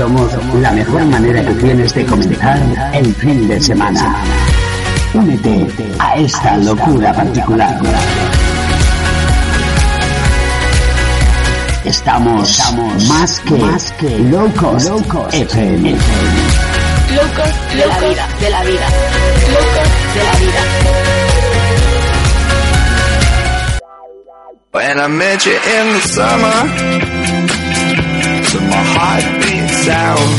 somos la mejor manera que tienes de comenzar el fin de semana. Únete a esta locura particular. Estamos, más que, más que locos, locos FM. Locos de la vida, de la vida. Locos de la vida. When I met you in the summer, to my sound,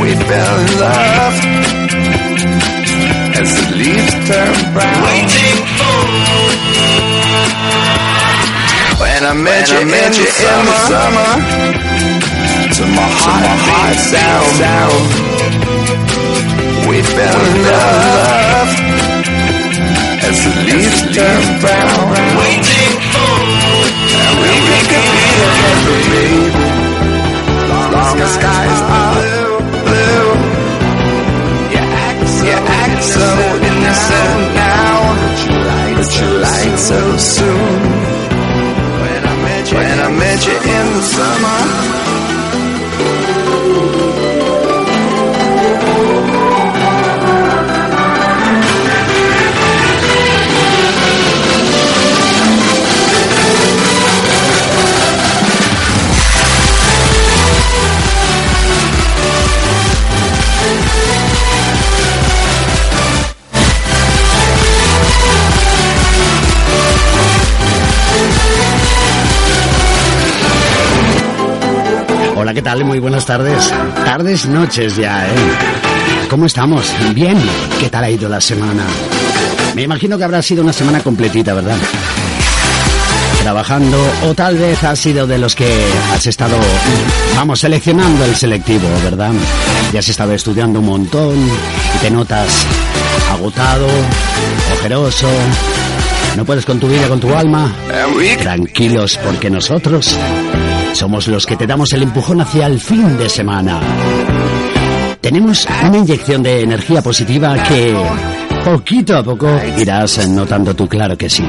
we fell in love as the leaves turn brown. Waiting for. When I met you, i in, the summer, to my heartbeat sound, we fell in love as the leaves turn brown. Waiting for and we, we could be together, baby. Long, as skies are blue, blue. You act you act so innocent now, but you lied, so soon. When I met you in the summer. ¿Qué tal? Muy buenas tardes. Tardes, noches ya, ¿eh? ¿Cómo estamos? Bien. ¿Qué tal ha ido la semana? Me imagino que habrá sido una semana completita, ¿verdad? Trabajando o tal vez has sido de los que has estado, vamos, seleccionando el selectivo, ¿verdad? Ya has estado estudiando un montón y te notas agotado, ojeroso, no puedes con tu vida, con tu alma. Tranquilos porque nosotros somos los que te damos el empujón hacia el fin de semana. Tenemos una inyección de energía positiva que poquito a poco irás notando tú, claro que sí.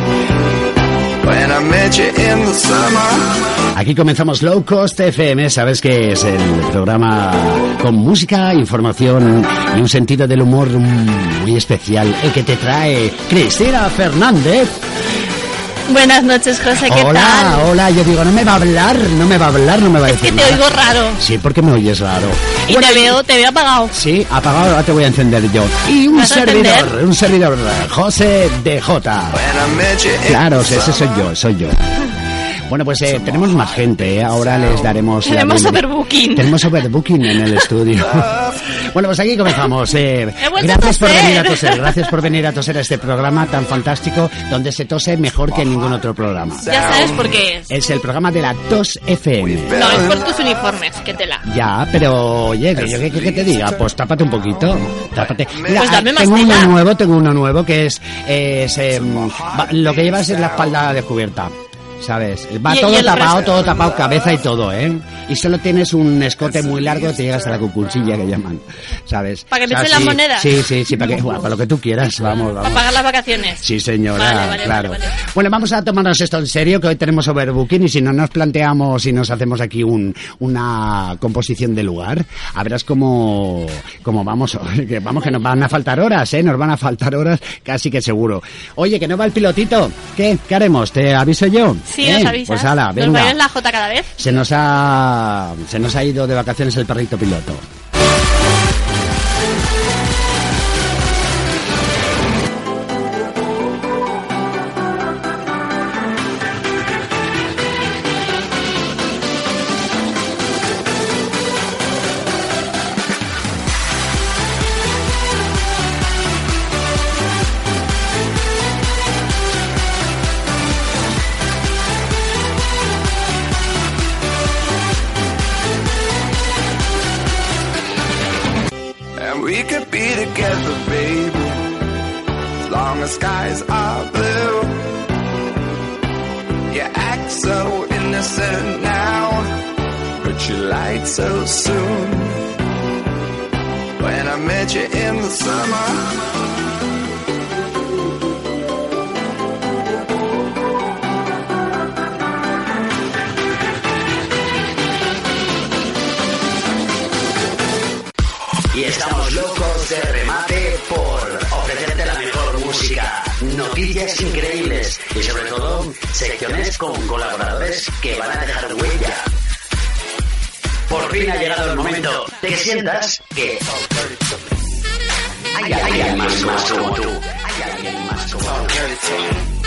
Aquí comenzamos Low Cost FM, sabes que es el programa con música, información y un sentido del humor muy especial, el que te trae Cristina Fernández. Buenas noches, José, ¿qué hola, tal? Hola, hola, yo digo, no me va a hablar, no me va a hablar, no me va a Es decir que te nada. oigo raro. Sí, porque me oyes raro. Y te veo, te veo apagado. Sí, apagado, ahora te voy a encender yo. Y un ¿Vas a servidor, un servidor, José DJ. Claro, ese soy yo, soy yo. Bueno, pues eh, tenemos más gente, ¿eh? ahora les daremos... la Tenemos overbooking. Tenemos overbooking en el estudio. bueno, pues aquí comenzamos. eh. Gracias por venir a toser, gracias por venir a toser a este programa tan fantástico donde se tose mejor que en ningún otro programa. Ya sabes por qué es. Es el programa de la TOS FM. No, es por tus uniformes, que tela. Ya, pero oye, que yo que, que- te diga, pues tápate un poquito, tápate. Mira, Pues dame más tengo tela. uno nuevo, tengo uno nuevo que es, es, em, lo que llevas es la espalda descubierta. ¿Sabes? Va Y- todo tapado, resto- todo tapado, cabeza y todo, ¿eh? Y solo tienes un escote muy largo, te llegas a la cucursilla que llaman, ¿sabes? ¿Para que me O sea, echen las sí, monedas? Sí, sí, sí, para que, bueno, para lo que tú quieras, vamos, Para vamos. pagar las vacaciones. Sí, señora, Vale, vale, claro. vale. Bueno, vamos a tomarnos esto en serio, que hoy tenemos overbooking y si no nos planteamos y nos hacemos aquí un, una composición de lugar, a verás cómo, cómo vamos, que vamos que nos van a faltar horas, ¿eh? Nos van a faltar horas, casi que seguro. Oye, que no va el pilotito. ¿Qué? ¿Qué haremos? ¿Te aviso yo? Sí, ¿Eh? nos avisas. Pues ala, ¿Nos venga. bailas la J cada vez? Se nos ha, se nos ha ido de vacaciones el perrito piloto. Secciones con colaboradores que van a dejar huella. Por fin ha llegado el momento de que sientas que hay alguien más, como tú. Hay alguien más como tú.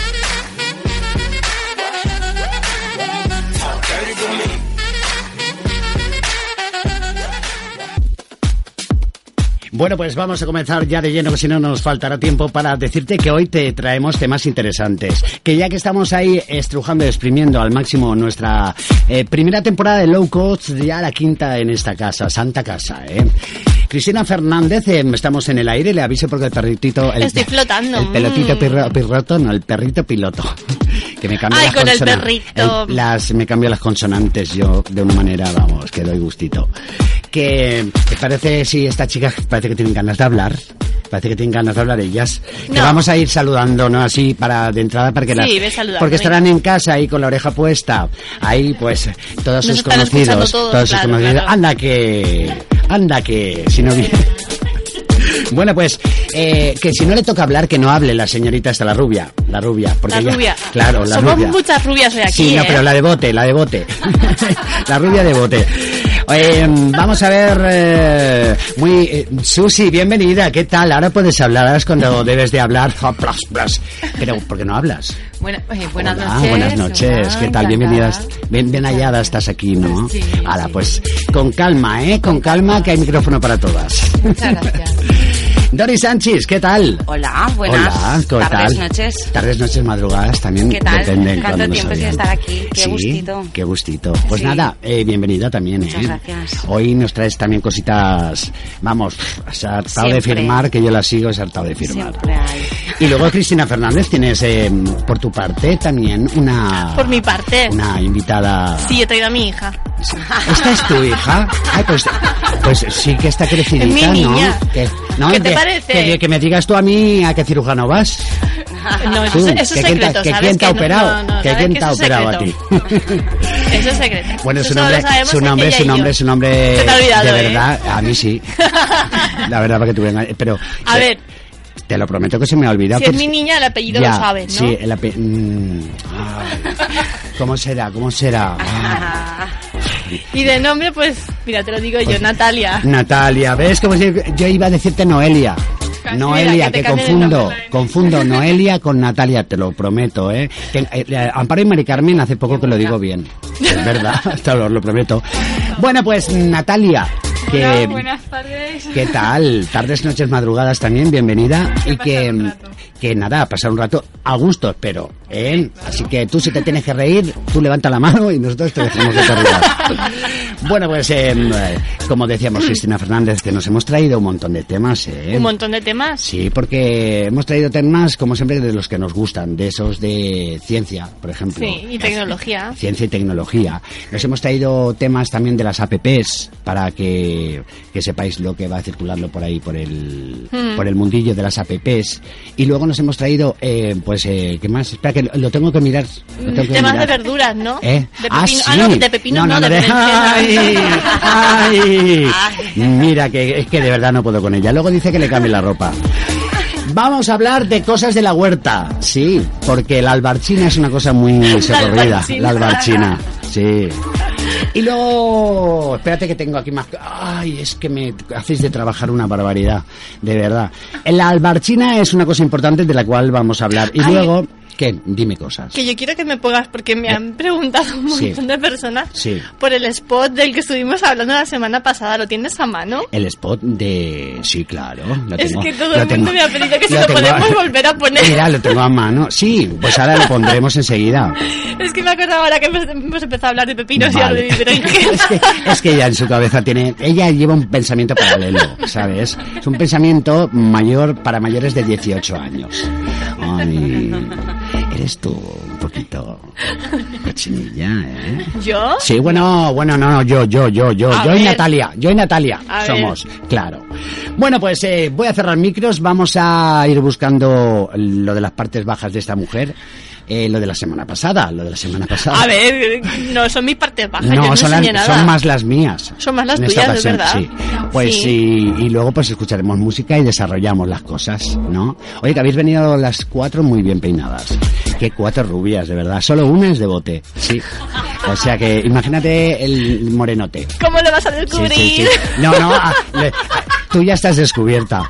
Bueno, pues vamos a comenzar ya de lleno, que si no nos faltará tiempo para decirte que hoy te traemos temas interesantes. Que ya que estamos ahí estrujando y exprimiendo al máximo nuestra eh, primera temporada de Low Cost, ya la quinta en esta casa, Santa Casa, ¿eh? Cristina Fernández, eh, estamos en el aire, le aviso porque el perritito... El, Estoy flotando. El pelotito Mm. pirroto, no, el perrito piloto. Que me cambia Ay, las con el perrito. el- las, me cambia las consonantes yo de una manera, vamos, que doy gustito. Que, parece, sí, esta chica parece que tienen ganas de hablar. Parece que tienen ganas de hablar ellas. Que vamos a ir saludando, ¿no? Así para de entrada para que Sí, las- porque estarán en casa ahí con la oreja puesta. Ahí pues todos Nos sus conocidos, todos, todos sus claro, conocidos. claro. Anda que anda que si no Bueno, pues eh, que si no le toca hablar, que no hable la señorita esta, la rubia. La rubia. Porque La ella- rubia. Claro, la Somos rubia. muchas rubias hoy aquí, Sí, no, ¿eh? pero la de bote, la de bote. la rubia de bote. Eh, vamos a ver, eh, muy... eh, Susi, bienvenida, ¿qué tal? Ahora puedes hablar, ahora es cuando debes de hablar. Pero, ¿por qué no hablas? Eh, buenas Hola, noches. buenas noches, Hola, ¿qué tal? Bienvenidas, bien, bien hallada estás aquí, ¿no? Sí, Ahora, sí. pues, con calma, ¿eh? Con calma, que hay micrófono para todas. Muchas gracias. Dori Sánchez, ¿qué tal? Hola, buenas Hola, ¿qué tardes, tal? noches. Tardes, noches, madrugadas también. ¿Qué tal? Depende en ¿Cuánto tiempo sin estar aquí? Qué Sí, gustito. Qué gustito. Pues Sí. nada, eh, bienvenida también, ¿eh? Muchas gracias. Hoy nos traes también cositas, vamos, se ha hartado de firmar, que yo la sigo, se ha hartado de firmar. Y luego Cristina Fernández, tienes eh, por tu parte también una... Por mi parte. Una invitada... Sí, he traído a mi hija. ¿Esta es tu hija? Ay, pues, pues sí que está crecidita, Es mi niña. ¿no? Que, ¿no? ¿Qué te que- parece? Que, que me digas tú a mí a qué cirujano vas. No, eso, es- secreto, que quién te ha operado, que ¿sabes quién te ha operado a ti. Eso es secreto. Bueno, Eso su nombre, su nombre, su nombre, su nombre. De ¿eh? verdad, a mí sí. La verdad, para que tú vengas. Pero. A ver, Te lo prometo que se me ha olvidado. si que es mi niña, el apellido Ya, lo sabes, ¿no? Sí, el ape- mm. ¿Cómo será? ¿Cómo será? Ah. Y de nombre, pues, mira, te lo digo yo, Natalia. Natalia, ¿ves? Como si yo iba a decirte Noelia. Noelia, que te que confundo, confundo Noelia con Natalia, te lo prometo, ¿eh? Que, eh, eh, Amparo y Mari Carmen hace poco que lo digo bien. Es verdad, te lo, lo prometo. Bueno, pues Natalia, que... Buenas tardes. ¿Qué tal? Tardes, noches, madrugadas también, bienvenida. Y que, que nada, pasar un rato a gusto, espero. ¿Eh? Así que tú si te tienes que reír, tú levanta la mano y nosotros te dejamos de reír. Bueno, pues eh, eh, como decíamos, Cristina Fernández, que nos hemos traído un montón de temas. ¿eh? Un montón de temas. Sí, porque hemos traído temas, como siempre, de los que nos gustan, de esos de ciencia, por ejemplo. Sí, y tecnología. Ciencia y tecnología. Nos hemos traído temas también de las APPs para que, que sepáis lo que va circulando por ahí, por el, Hmm. por el mundillo de las APPs. Y luego nos hemos traído, eh, pues, eh, ¿qué más? Espera, que lo, lo tengo que mirar. lo tengo que Temas de verduras, ¿no? ¿Eh? De Ah, pepino. sí. no, de pepino no, de, de-. ¡Ay! ¡Ay! Mira, que es que de verdad no puedo con ella. Luego dice que le cambie la ropa. Vamos a hablar de cosas de la huerta. Sí, porque la albarchina es una cosa muy socorrida. albarchina. La albarchina. Sí. Y luego, espérate que tengo aquí más. Ay, es que me hacéis de trabajar una barbaridad, de verdad. La albarchina es una cosa importante de la cual vamos a hablar. Y Ay. luego, ¿qué? Dime cosas. Que yo quiero que me pongas, porque me han preguntado un Sí. montón de personas Sí. por el spot del que estuvimos hablando la semana pasada. ¿Lo tienes a mano? El spot de... Sí, claro. Lo Es tengo, que todo lo el mundo tengo. me ha pedido que si Lo lo podemos volver a poner. Mira, lo tengo a mano. Sí, pues ahora lo pondremos enseguida. Es que me acuerdo ahora que hemos, empezado a hablar de pepinos y ahora de es, que, es que ella en su cabeza tiene... Ella lleva un pensamiento paralelo, ¿sabes? Es un pensamiento mayor para mayores de 18 años. Ay, eres tú un poquito cochinilla, ¿eh? ¿Yo? Sí, bueno, bueno, no, no, yo, yo, yo, yo, A yo y. Natalia, yo y Natalia A somos, claro. Bueno, pues eh, voy a cerrar micros, vamos a ir buscando lo de las partes bajas de esta mujer, eh, lo de la semana pasada, lo de la semana pasada. A ver, no son mis partes bajas, yo No, no son, las- nada. son más las mías. Son más las tuyas, es ocasión, verdad. Sí. Pues Sí. Y, y luego pues escucharemos música y desarrollamos las cosas, ¿no? Oye, que habéis venido las cuatro muy bien peinadas. Qué cuatro rubias, de verdad. Solo una es de bote, sí. O sea que imagínate el morenote. ¿Cómo lo vas a descubrir? sí, sí. No, no, ah, le- tú ya estás descubierta.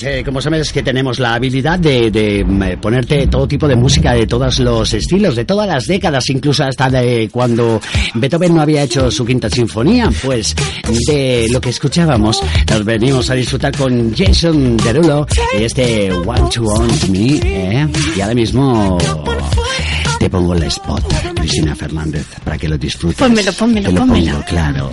Pues eh, como sabes que tenemos la habilidad de, de, mm, eh, ponerte todo tipo de música de todos los estilos, de todas las décadas, incluso hasta de cuando Beethoven no había hecho su quinta sinfonía, pues de lo que escuchábamos nos venimos a disfrutar con Jason Derulo y este Want to Want Me, ¿eh? y ahora mismo te pongo el spot, Cristina Fernández, para que lo disfrutes. Pónmelo, pónmelo, Te lo pónmelo. pongo, claro.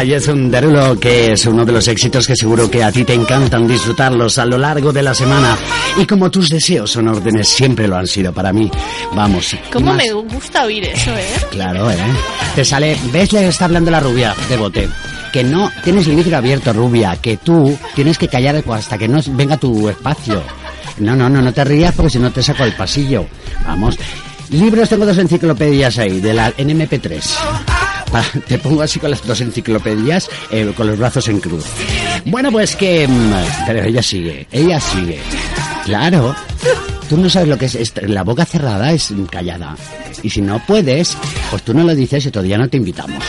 Ahí está Jason Derulo, que es uno de los éxitos que seguro que a ti te encantan disfrutarlos a lo largo de la semana. Y como tus deseos son órdenes, siempre lo han sido para mí. Vamos. ¿Cómo más- me gusta oír eso, eh? Claro, ¿eh? Te sale... ¿Ves? Le está hablando la rubia de bote. que no tienes el micro abierto, rubia, que tú tienes que callar hasta que no venga tu espacio. No, no, no, no te rías porque si no te saco al pasillo. Vamos. Libros, tengo dos enciclopedias ahí, de la NMP3. Pa- Te pongo así con las dos enciclopedias, eh, con los brazos en cruz. Bueno, pues que... mm, Pero ella sigue, ella sigue. Claro. Tú no sabes lo que es, es- la boca cerrada es callada. Y si no puedes, pues tú no lo dices y todavía no te invitamos.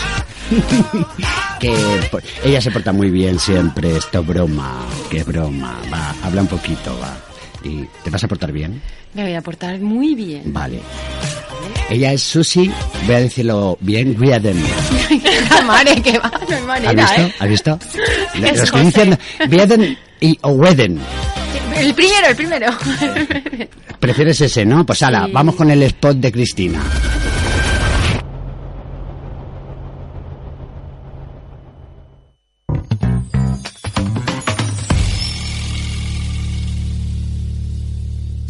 que pues, ella se porta muy bien siempre, esto broma, qué broma. Va, habla un poquito, va. ¿Y te vas a portar bien? Me voy a portar muy bien. Vale. Ella es Susi, voy a decirlo bien, Riaden. Mare, que va, no hay ¿Has manera, visto? ¿eh? ¿Has visto? Es Los que José. dicen Riaden y o Weden. El primero, el primero. Prefieres ese, ¿no? Pues ala, vamos con el spot de Cristina.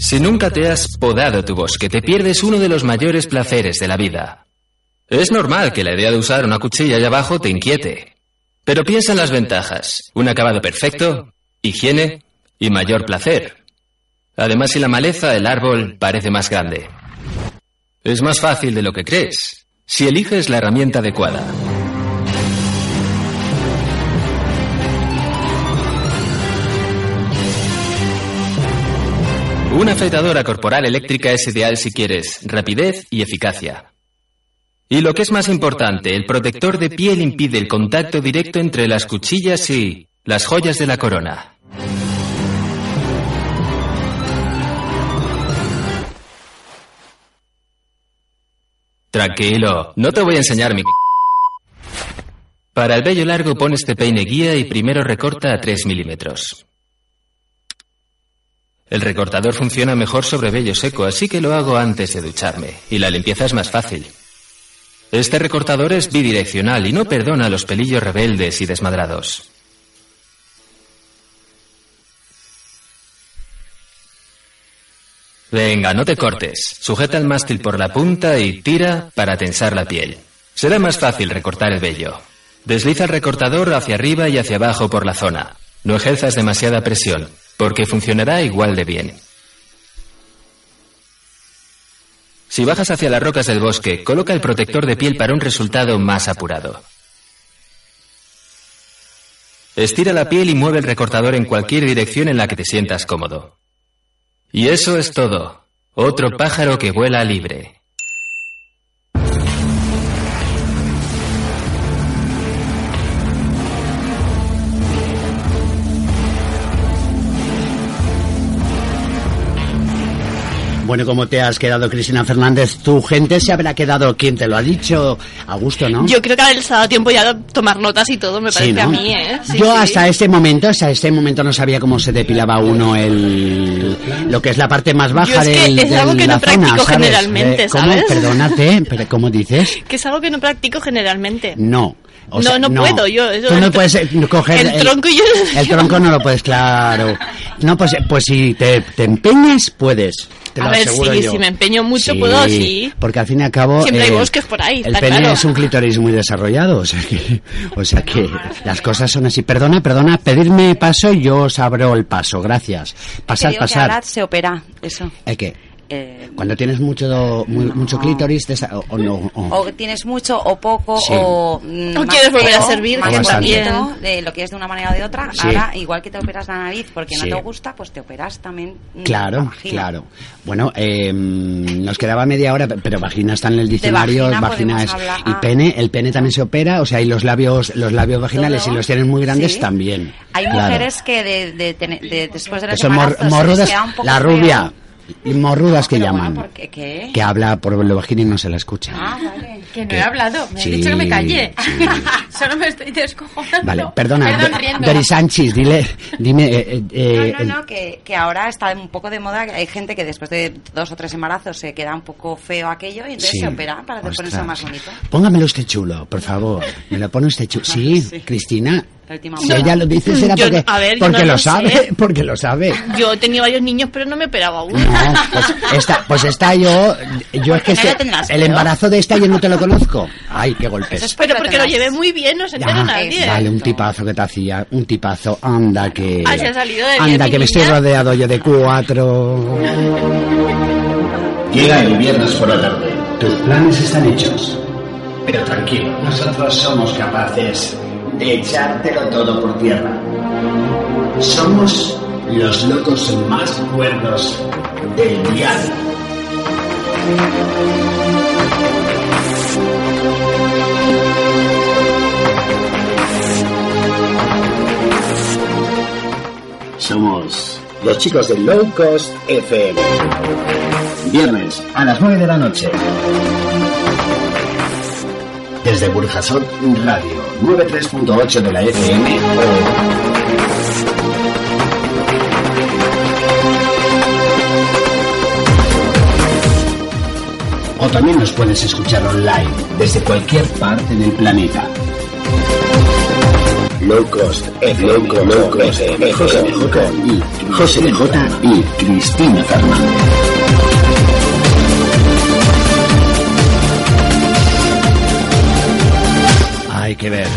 Si nunca te has podado tu bosque, te pierdes uno de los mayores placeres de la vida. Es normal que la idea de usar una cuchilla allá abajo te inquiete. Pero piensa en las ventajas. Un acabado perfecto, higiene y mayor placer. Además, si la maleza, el árbol, parece más grande. Es más fácil de lo que crees, si eliges la herramienta adecuada. Una afeitadora corporal eléctrica es ideal si quieres rapidez y eficacia. Y lo que es más importante, el protector de piel impide el contacto directo entre las cuchillas y las joyas de la corona. Tranquilo, no te voy a enseñar mi... Para el vello largo pon este peine guía y primero recorta a 3 milímetros. El recortador funciona mejor sobre vello seco, así que lo hago antes de ducharme, y la limpieza es más fácil. Este recortador es bidireccional y no perdona los pelillos rebeldes y desmadrados. Venga, no te cortes. Sujeta el mástil por la punta y tira para tensar la piel. Será más fácil recortar el vello. Desliza el recortador hacia arriba y hacia abajo por la zona. No ejerzas demasiada presión, porque funcionará igual de bien. Si bajas hacia las rocas del bosque, coloca el protector de piel para un resultado más apurado. Estira la piel y mueve el recortador en cualquier dirección en la que te sientas cómodo. Y eso es todo. Otro pájaro que vuela libre. Bueno, ¿cómo te has quedado, Cristina Fernández? Tu gente se habrá quedado, ¿quién te lo ha dicho? A gusto, ¿no? Yo creo que les ha dado tiempo ya de tomar notas y todo, me Sí, parece ¿no? a mí, ¿eh? Sí, Yo sí. hasta este momento, hasta este momento no sabía cómo se depilaba uno el lo que es la parte más baja Yo es que del, es algo de que la no zona, practico ¿sabes? generalmente, Eh, ¿cómo? ¿sabes? Perdónate, pero ¿cómo dices? Que es algo que no practico generalmente. No. O No, sea, no puedo, yo- yo Tú no puedes eh, coger el tronco y yo- El tronco no lo puedes, claro. No, pues, pues si te, te empeñas, puedes. Te A lo ver, aseguro sí, yo. si me empeño mucho, puedo, sí. Porque al fin y al cabo... Siempre hay eh, bosques por ahí, El está pene claro. es un clítoris muy desarrollado, o sea que, o sea que las cosas son así. Perdona, perdona, pedirme paso y yo os abro el paso. Gracias. Pasad, pasad. se opera, eso. ¿El qué? Eh, Cuando tienes mucho, mu- mucho clítoris, desa- o, no... o- o tienes mucho o poco Sí. o O más quieres volver a feo, ser virgen más también. de lo que es de una manera o de otra Sí. ahora igual que te operas la nariz porque Sí. no te gusta pues te operas también la Claro, claro. Bueno, eh, nos quedaba media hora, pero vagina está en el diccionario, vagina es hablar, y ah. pene, el pene también se opera, o sea, y los labios, los labios vaginales, Todo, si los tienen muy grandes sí. también. hay Claro. mujeres que de, de de- después de mor- morrudas, un poco la rubia, morrudas que Pero llaman, bueno, porque- ¿qué? que habla por la vagina y no se la escucha. ah vale Que no ¿Qué? he hablado, me Sí, he dicho que me callé. sí. Solo me estoy descojonando. Vale, perdona, Perdón, Sánchez, dile, dime, eh, eh, No, no, no, que, que ahora está un poco de moda, hay gente que después de dos o tres embarazos se queda un poco feo aquello y entonces Sí. se opera para ponerse más bonito. Póngamelo usted chulo, por favor. Me lo pone usted chulo. Sí, Sí. Cristina, La última Si ella lo dice será Yo- porque, a ver, yo porque no lo lo sabe, sé. porque lo sabe. Yo he tenido varios niños, pero no me he operado aún. No, pues esta, pues esta yo, yo es que este- tendrás el embarazo de esta yo no te lo conozco. Ay, qué golpes. Eso es Pero porque lo llevé muy bien, no se entera nadie. Vale, un tipazo que te hacía, un tipazo, anda que... Ah, se ha salido de bien, Anda mi que me estoy niña. rodeado yo de cuatro... Llega el viernes por la tarde. Tus planes están hechos. Pero tranquilo, nosotros somos capaces de echártelo todo por tierra. Somos los locos más cuerdos del dial. Somos los chicos de Low Cost FM. Viernes a las 9 de la noche. Desde Burjasot Radio 93.8 de la FM o... o también nos puedes escuchar online desde cualquier parte del planeta. Low Cost FM, Low Cost, Low Cost José José DJ y Cristina Fernández. Hay que ver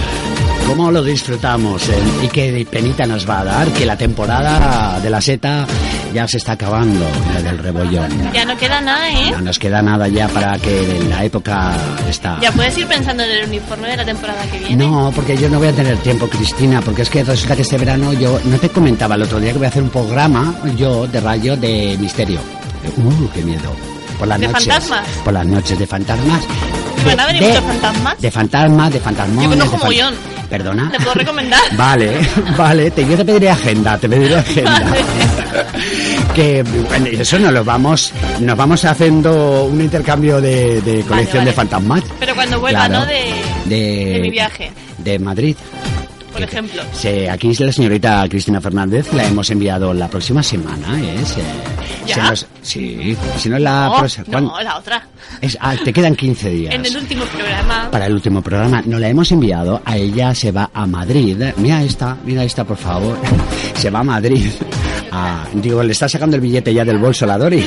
cómo lo disfrutamos eh, y qué penita nos va a dar que la temporada de la seta ya se está acabando, la del rebollón. Ya no queda nada, ¿eh? No nos queda nada ya para que la época está... Ya puedes ir pensando en el uniforme de la temporada que viene. No, porque yo no voy a tener tiempo, Cristina, porque es que resulta que este verano yo no te comentaba el otro día que voy a hacer un programa yo de rayo de misterio. Uh, qué miedo. Por las ¿De noches. fantasmas? Por las noches de fantasmas. ¿Van a venir de, muchos fantasmas? de fantasmas, de fantasmones. Yo conozco. ¿Perdona? ¿Te puedo recomendar? Vale, vale, te, yo te pediré agenda, te pediré agenda. que bueno, eso nos lo vamos, nos vamos haciendo un intercambio de, de colección vale. de fantasmas. Pero cuando vuelva, Claro. ¿no? De, De, de mi viaje, De Madrid. Por ejemplo. Sí, aquí es la señorita Cristina Fernández, la hemos enviado la próxima semana, ¿eh? Se- ¿Ya? se nos- sí, si no la no, próxima... ¿cuándo? no, la otra. Es- ah, te quedan 15 días. En el último programa. Para el último programa, nos la hemos enviado, a ella se va a Madrid. Mira esta, mira esta, por favor. Se va a Madrid. Ah, digo, le está sacando el billete ya del bolso la Dori.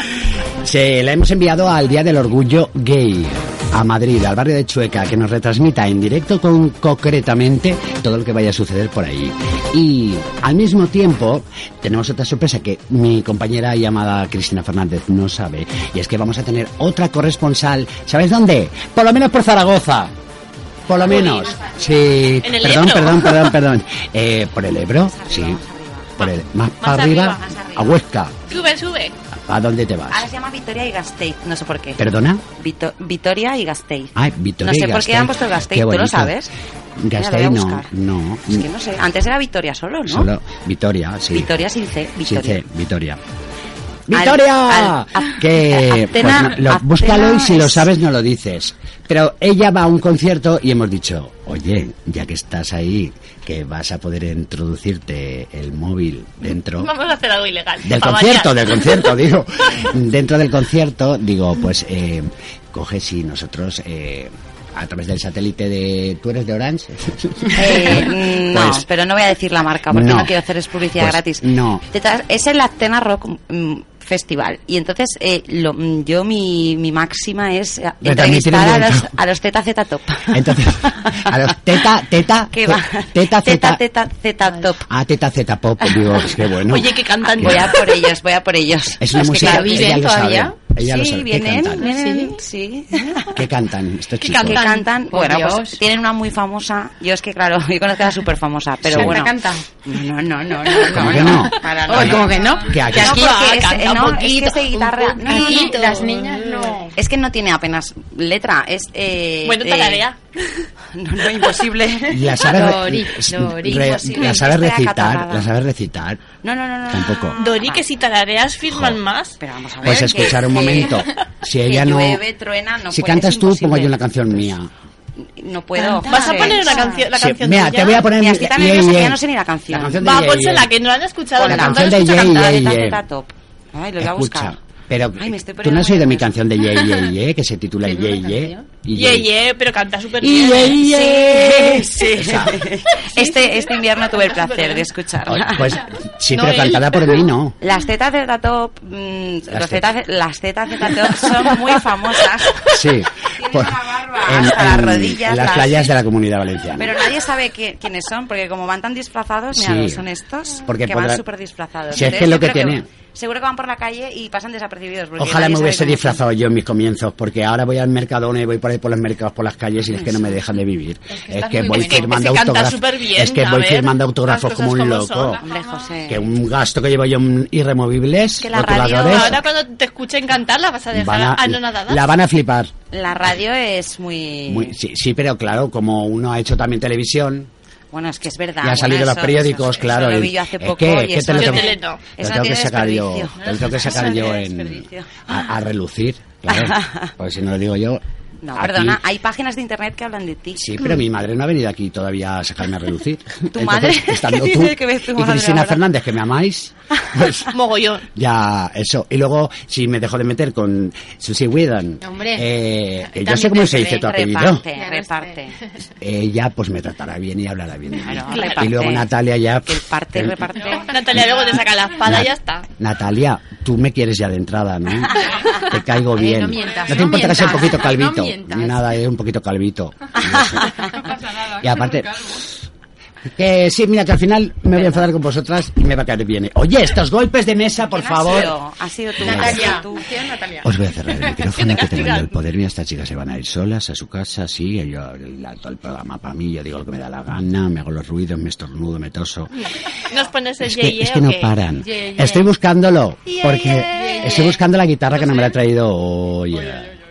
Se la hemos enviado al Día del Orgullo Gay a Madrid, al barrio de Chueca, que nos retransmita en directo con concretamente todo lo que vaya a suceder por ahí. Y al mismo tiempo tenemos otra sorpresa que mi compañera llamada Cristina Fernández no sabe, y es que vamos a tener otra corresponsal, ¿sabes dónde? Por lo menos por Zaragoza. Por lo menos. Sí. ¿En el perdón, Ebro? perdón, perdón, perdón. Eh, por el Ebro, sí. Por el, más, para arriba, arriba, más arriba. a Huesca. Sube, sube. ¿A dónde te vas? Ahora se llama Vitoria y Gasteiz, no sé por qué. ¿Perdona? Vito- Vitoria y Gasteiz. Ay, Vitoria No sé y por qué han puesto Gasteiz, ¿tú lo sabes? Gasteiz no, no. Es que no sé, antes era Vitoria solo, ¿no? Solo Vitoria, sí. Vitoria sin C, Sin Vitoria. C, Vitoria. ¡Vitoria! al- a- que pues, Atena- no, lo- Atena búscalo y si lo es- sabes no lo dices. Pero ella va a un concierto y hemos dicho, oye, ya que estás ahí, que vas a poder introducirte el móvil dentro Vamos a hacer algo ilegal. del concierto, variar. del concierto, digo. Dentro del concierto, digo, pues eh, coge si nosotros eh, a través del satélite de... ¿Tú eres de Orange? Eh, no, Pues- pero no voy a decir la marca porque No. no, quiero hacerles publicidad Pues, gratis. no. Es el Atena Rock mm, Festival. Y entonces eh, lo- mm, yo mi, mi máxima es eh, entrevistar a los, a los Teta Z Top. Entonces, a los teta, teta, ¿Qué va? teta, Teta zeta, Teta Z Top. ah, teta, zeta pop, digo, es que bueno. Oye, que cantan. Voy a por ellos, voy a por ellos. es una que música, ella ¿viven todavía? Sabe. Ella lo sí, sabe. ¿Qué vienen, vienen, sí. ¿Qué cantan estos ¿Qué chicos? cantan, Por bueno, Dios. pues tienen una muy famosa. Yo es que, claro, yo conozco a la súper famosa, pero bueno. canta. No, no, no, no, ¿Cómo no, que no, no? para Oye, ¿cómo que no? Que aquí- Que aquí No, es que es- canta no, un es que poquito, ese guitarra, un Aquí las niñas no. Es que no tiene apenas letra, es eh, Bueno, eh, tararea. No, no, imposible. La sabe, re- Dori, Dori. re- Imposible, la sabe estoy recitar, la sabe recitar. No, no, no, no. Tampoco. no. Dori, que si tarareas firman Jo. más. Pero vamos a ver. Pues que- escuchar un que- momento. Si ella no, llueve, truena, no si puede, cantas tú, pongo imposible. yo una canción mía. No puedo. ¿Vas a poner una canción, la Sí, canción mira, de te voy a poner Mira, estoy tan Ye, nerviosa que Ye. ya no sé ni la canción. La canción de Va, pónsela, Ye. que no la han escuchado. La no canción de escuchado Ye, cantar. Ye. Teta Top. Ay, lo voy a Escucha. buscar. Pero Ay, me estoy tú no has oído mi canción de Ye Ye Ye, que se titula ¿Tiene Ye Ye. Ye, ye, pero canta súper bien. ye, ye. Sí. Este, este invierno tuve el placer de escucharla. Pues sí, No, pero él. cantada por mí no. Las tetas de Tatop, mm, Las tetas. las tetas de Tatop son muy famosas, Sí. Pues, una barba hasta las rodillas, en las las- playas de la comunidad valenciana. pero nadie sabe qué- quiénes son, porque como van tan disfrazados, mira, Sí. son estos, Porque que van súper disfrazados. Si es que lo que tiene- Seguro que van por la calle y pasan desapercibidos. Ojalá me hubiese disfrazado yo en mis comienzos, porque ahora voy al Mercadona y voy por ahí por los mercados, por las calles y es que no me dejan de vivir. Es que, voy bien. firmando autógrafos. Es que voy ver, firmando autógrafos como un como loco. son. Hombre, José. Que un gasto que llevo yo en irremovibles, Que la radio- Ahora cuando te escuchen cantar la vas a dejar van a- anonadada. la van a flipar. La radio es muy... Muy- sí, sí, pero claro, como uno ha hecho también televisión, Bueno, es que es verdad. y han salido bueno, los periódicos, eso- claro. Eso lo vi yo hace es poco que- y que eso te lo tengo- tele no. Eso tengo que sacar yo, desperdicio. lo tengo que sacar yo en, a, a relucir, claro. Porque si no lo digo yo. No, aquí- perdona, hay páginas de internet que hablan de ti. Sí, pero mi madre no ha venido aquí todavía a sacarme a relucir. ¿Tu madre? Estando ¿Qué tú dice que ves tu y madre Cristina ahora? Fernández, que me amáis, pues Mogollón. ya eso. Y luego, si me dejo de meter con Susie Whedon, Hombre, eh, que yo sé cómo te se dice tu apellido, Reparte, reparte. ella pues me tratará bien y hablará bien. Claro, y reparte. luego Natalia ya... Que el parte, el- reparte. Natalia luego te saca la espada Na- y ya está. Natalia, tú me quieres ya de entrada, ¿no? Te caigo Eh, bien. no mientas, te no importa que sea un poquito calvito. No mientas. Ni nada, es un poquito calvito. no pasa nada. Y aparte, que sí, mira, que al final me voy a enfadar con vosotras y me va a caer bien. Oye, estos golpes de mesa, por ¿Quién ha favor. sido? Ha sido tú. Natalia, tú. ¿quién es Natalia? Os voy a cerrar el micrófono que tengo yo el poder. Mira, estas chicas se van a ir solas a su casa, sí, yo la- todo el programa para mí, yo digo lo que me da la gana, me hago los ruidos, me estornudo, me toso. ¿Nos pones el Es que, ye es que no paran. Ye, ye. Estoy buscándolo, porque ye. estoy buscando la guitarra que no me la he traído hoy.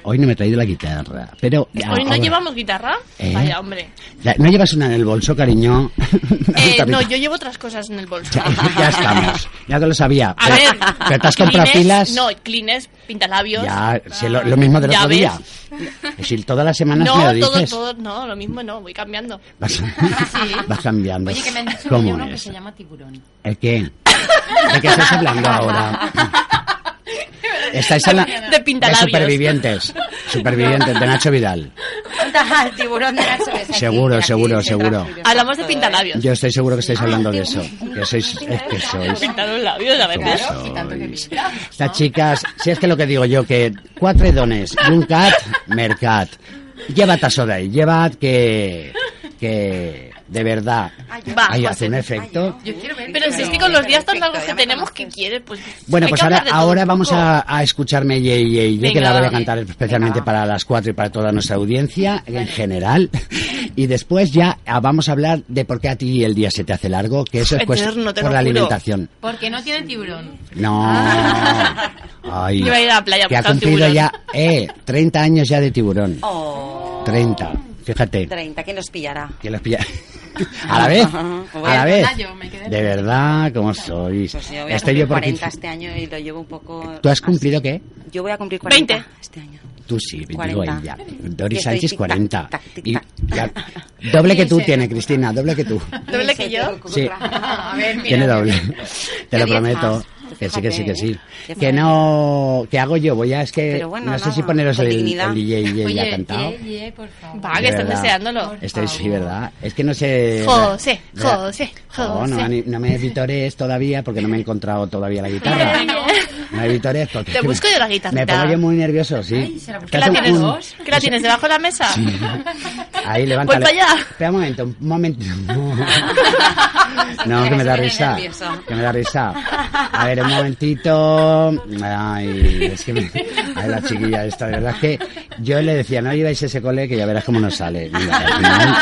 Hoy no me he traído la guitarra, pero... ¿Hoy no ahora- llevamos guitarra? ¿Eh? Vaya, hombre. La- ¿No llevas una en el bolso, cariño? Eh, no, yo llevo otras cosas en el bolso. Ya, ya estamos, ya te lo sabía. A Pero- ver, pero te has comprado pilas. No, Kleenex, pintalabios. Ya, lo, lo mismo del otro ves. día. Si todas las semanas no, me lo todo, dices. todo, no, lo mismo no, voy cambiando. Vas, vas cambiando. Oye, que me han dicho que ¿Cómo hay uno que es? se llama tiburón. ¿El qué? ¿De qué estás hablando ahora? Estáis hablando De pintalabios. supervivientes. Supervivientes de Nacho Vidal. El tiburón de Nacho aquí, Seguro, seguro, se seguro. Hablamos de pintalabios. Yo estoy seguro que estáis hablando de eso. Que sois, es que sois. Pintar los labios a veces. Estas chicas, si es que lo que digo yo, que cuatro dones y un cat, mercat. Llevat això d'ahí, llevat que, que de verdad Va, ahí hace un efecto. Yo quiero ver. Pero si es que con los días tan largos que tenemos, ¿qué quieres? Pues Bueno, pues que ahora, ahora vamos a, a escucharme Ye Ye Ye, que la voy a cantar especialmente para las cuatro y para toda nuestra audiencia en general. Y después ya ah, vamos a hablar de por qué a ti el día se te hace largo, que eso es pues, te por la juro. alimentación. Porque no tiene tiburón. No. Ay, Iba a ir a la playa a que ha un cumplido tiburón. ya, eh, 30 años ya de tiburón. Oh, 30. Fíjate. 30, ¿quién nos pillará? que los pilla. a la vez. A la vez. De verdad, ¿cómo sois? Pues yo voy a Estoy cumplir yo por 40 aquí. este año y lo llevo un poco... ¿Tú has así. cumplido qué? Yo voy a cumplir 40 20. este año. Tú sí, digo 40. ella. Doris Sánchez tic-tac, 40. tac, Y, ya- doble que tú tiene, Cristina, doble que tú. ¿Doble que yo? Sí, A ver, mira. tiene doble. Te lo prometo. más. Que sí, que sí, que sí. Qué Que no... ¿Qué hago yo? Voy a... Es que bueno, no sé nada, si poneros el, el DJ ya Oye, cantado. ye, ye, por favor. Va, que están deseándolo. Estoy, sí. ¿verdad? Es que no sé... José, Verdad. José, No, no, José. me- no me editores todavía porque no me he encontrado todavía la guitarra. No me editores porque... Te busco yo la guitarrita. Me pongo yo muy nervioso, sí. Ay, se la busca. ¿Qué la tienes? un- ¿Qué la tienes debajo de la mesa? Ahí, levántale. Para allá. Espera un momento, un momento. No, que me da risa. Que me da risa. A ver, un momentito. Ay, es que me... Ay, la chiquilla esta, de verdad es que yo le decía, no lleváis ese cole que ya verás cómo nos sale. Mira, al final,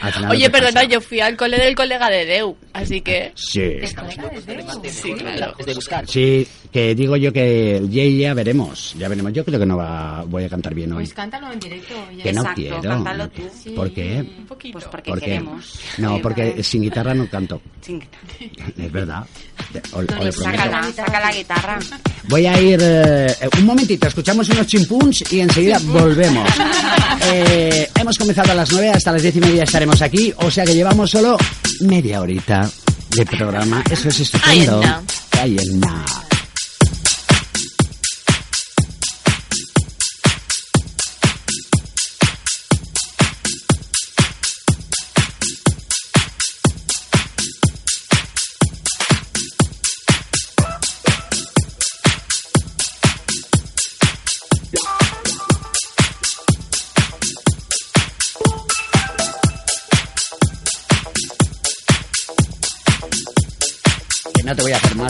al final Oye, perdona, pasa. yo fui al cole del colega de Deu, así que... Sí. Sí, claro. Sí, que digo yo que el Jay ya veremos, ya veremos. Yo creo que no va, voy a cantar bien hoy. Pues cántalo en directo. ya. Que no Exacto, quiero. cántalo tú. ¿Por qué? Un poquito. Pues porque queremos. No, porque sin guitarra no canto. sin- Es verdad. O- o. Sácala, saca la guitarra. Voy a ir eh, un momentito, escuchamos unos chimpuns y enseguida volvemos. Eh, hemos comenzado a las 9, hasta las 10 y media estaremos aquí, o sea que llevamos solo media horita de programa. Eso es estupendo. Ahí está. Ahí está.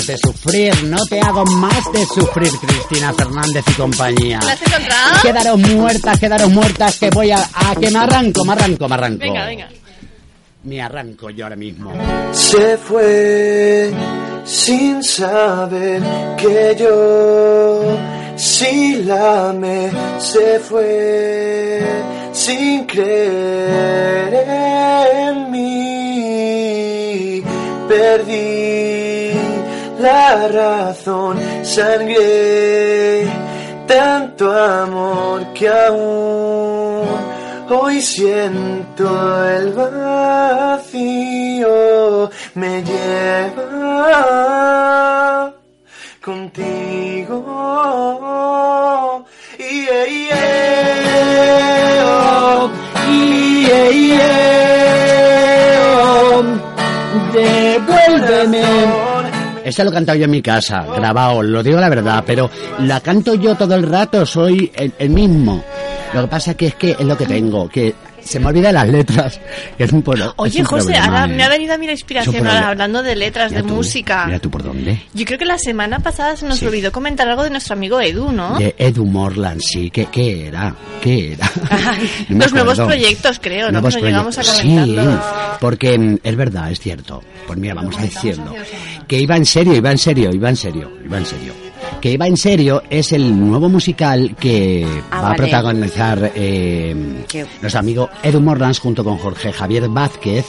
Más de sufrir, no te hago más de sufrir, Cristina Fernández y compañía. ¿La has encontrado? Quedaros muertas, quedaros muertas, que voy a, a que me arranco, me arranco, me arranco. Venga, venga. Me arranco yo ahora mismo. Se fue sin saber que yo sí la amé. Se fue sin creer en mí. Perdí la razón, sangre, tanto amor que aún Hoy siento el vacío, me lleva contigo. Yeah, yeah, oh, oh. Devuélveme. Esta lo he cantado yo en mi casa, grabado, lo digo la verdad, pero la canto yo todo el rato, soy el, el mismo. Lo que pasa que es que es lo que tengo, que se me olvidan las letras. que es un, es Oye, un José, problema, ahora ¿eh? me ha venido a mí la inspiración ahora, hablando de letras, Mira de tú, música. Mira tú por dónde. Yo creo que la semana pasada se nos Sí. olvidó comentar algo de nuestro amigo Edu, ¿no? De Edu Morland, sí. ¿Qué, qué era? ¿Qué era? No Los nuevos proyectos, creo, ¿no? Nuevos llegamos a comentarlo. Sí, porque mm, es verdad, es cierto. Pues mira, vamos a decirlo. Que iba en serio, iba en serio, iba en serio, iba en serio. Que iba en serio es el nuevo musical que Ah, va a protagonizar eh, nuestro amigo Edu Morlans junto con Jorge Javier Vázquez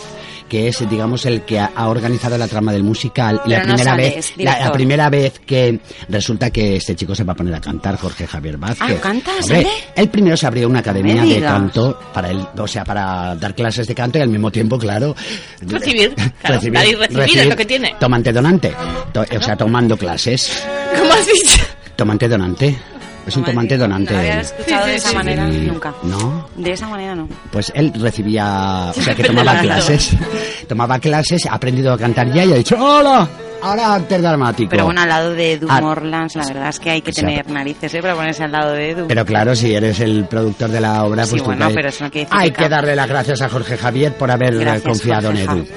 que es digamos el que ha, ha organizado la trama del musical y la no primera sale, vez la, la primera vez que resulta que este chico se va a poner a cantar Jorge Javier Vázquez Ah, ¿canta? Hombre, él primero se abrió una academia de canto para él, o sea, para dar clases de canto y al mismo tiempo, claro, Recibir, claro, dar y recibir es lo que tiene. Tomante donante, To- o sea, tomando clases. ¿Cómo has dicho? Tomante donante. Es un tomante donante. No había escuchado de esa Sí. manera nunca. ¿No? De esa manera no. Pues él recibía, o sea, que tomaba clases. Tomaba clases, ha aprendido a cantar ya y ha dicho, ¡Hola! Ahora arte dramático. Pero bueno, al lado de Edu Ah, Morlands, la verdad es que hay que o sea, tener narices, ¿eh? Para ponerse al lado de Edu. Pero claro, si eres el productor de la obra, Sí, pues tú bueno, que- pero eso no quiere decir hay que que darle las gracias a Jorge Javier por haber Gracias, confiado en Jorge Edu.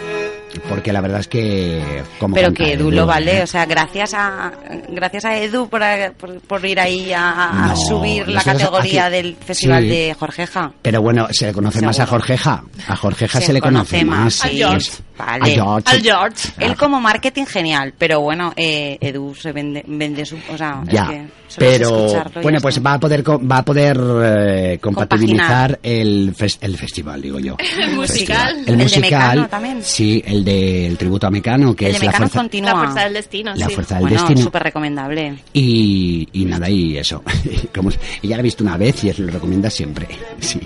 Porque la verdad es que... Como Pero que Edu lo vale, ¿eh? o sea, gracias a gracias a Edu por, por, por ir ahí a, subir la categoría aquí- del festival Sí. de Jorgeja. Pero bueno, se le conoce más a. Jorgeja. A Jorgeja se, Se le conoce conoce más. más, A George. Es- Vale. A George. Al George. Él como marketing genial, pero bueno, eh, Edu se vende, vende su, o sea, es Ya, que pero bueno, pues va a poder co- va a poder eh, compatibilizar Compaginar. el fes- el festival, digo yo. El musical. El, El de musical, Mecano también. sí, el del tributo a Mecano, que El es de la Mecano fuerza continúa. La fuerza del destino, la sí. fuerza del bueno, destino súper recomendable. y, y nada y eso. Como, ya la he visto una vez y es lo recomienda siempre. Sí,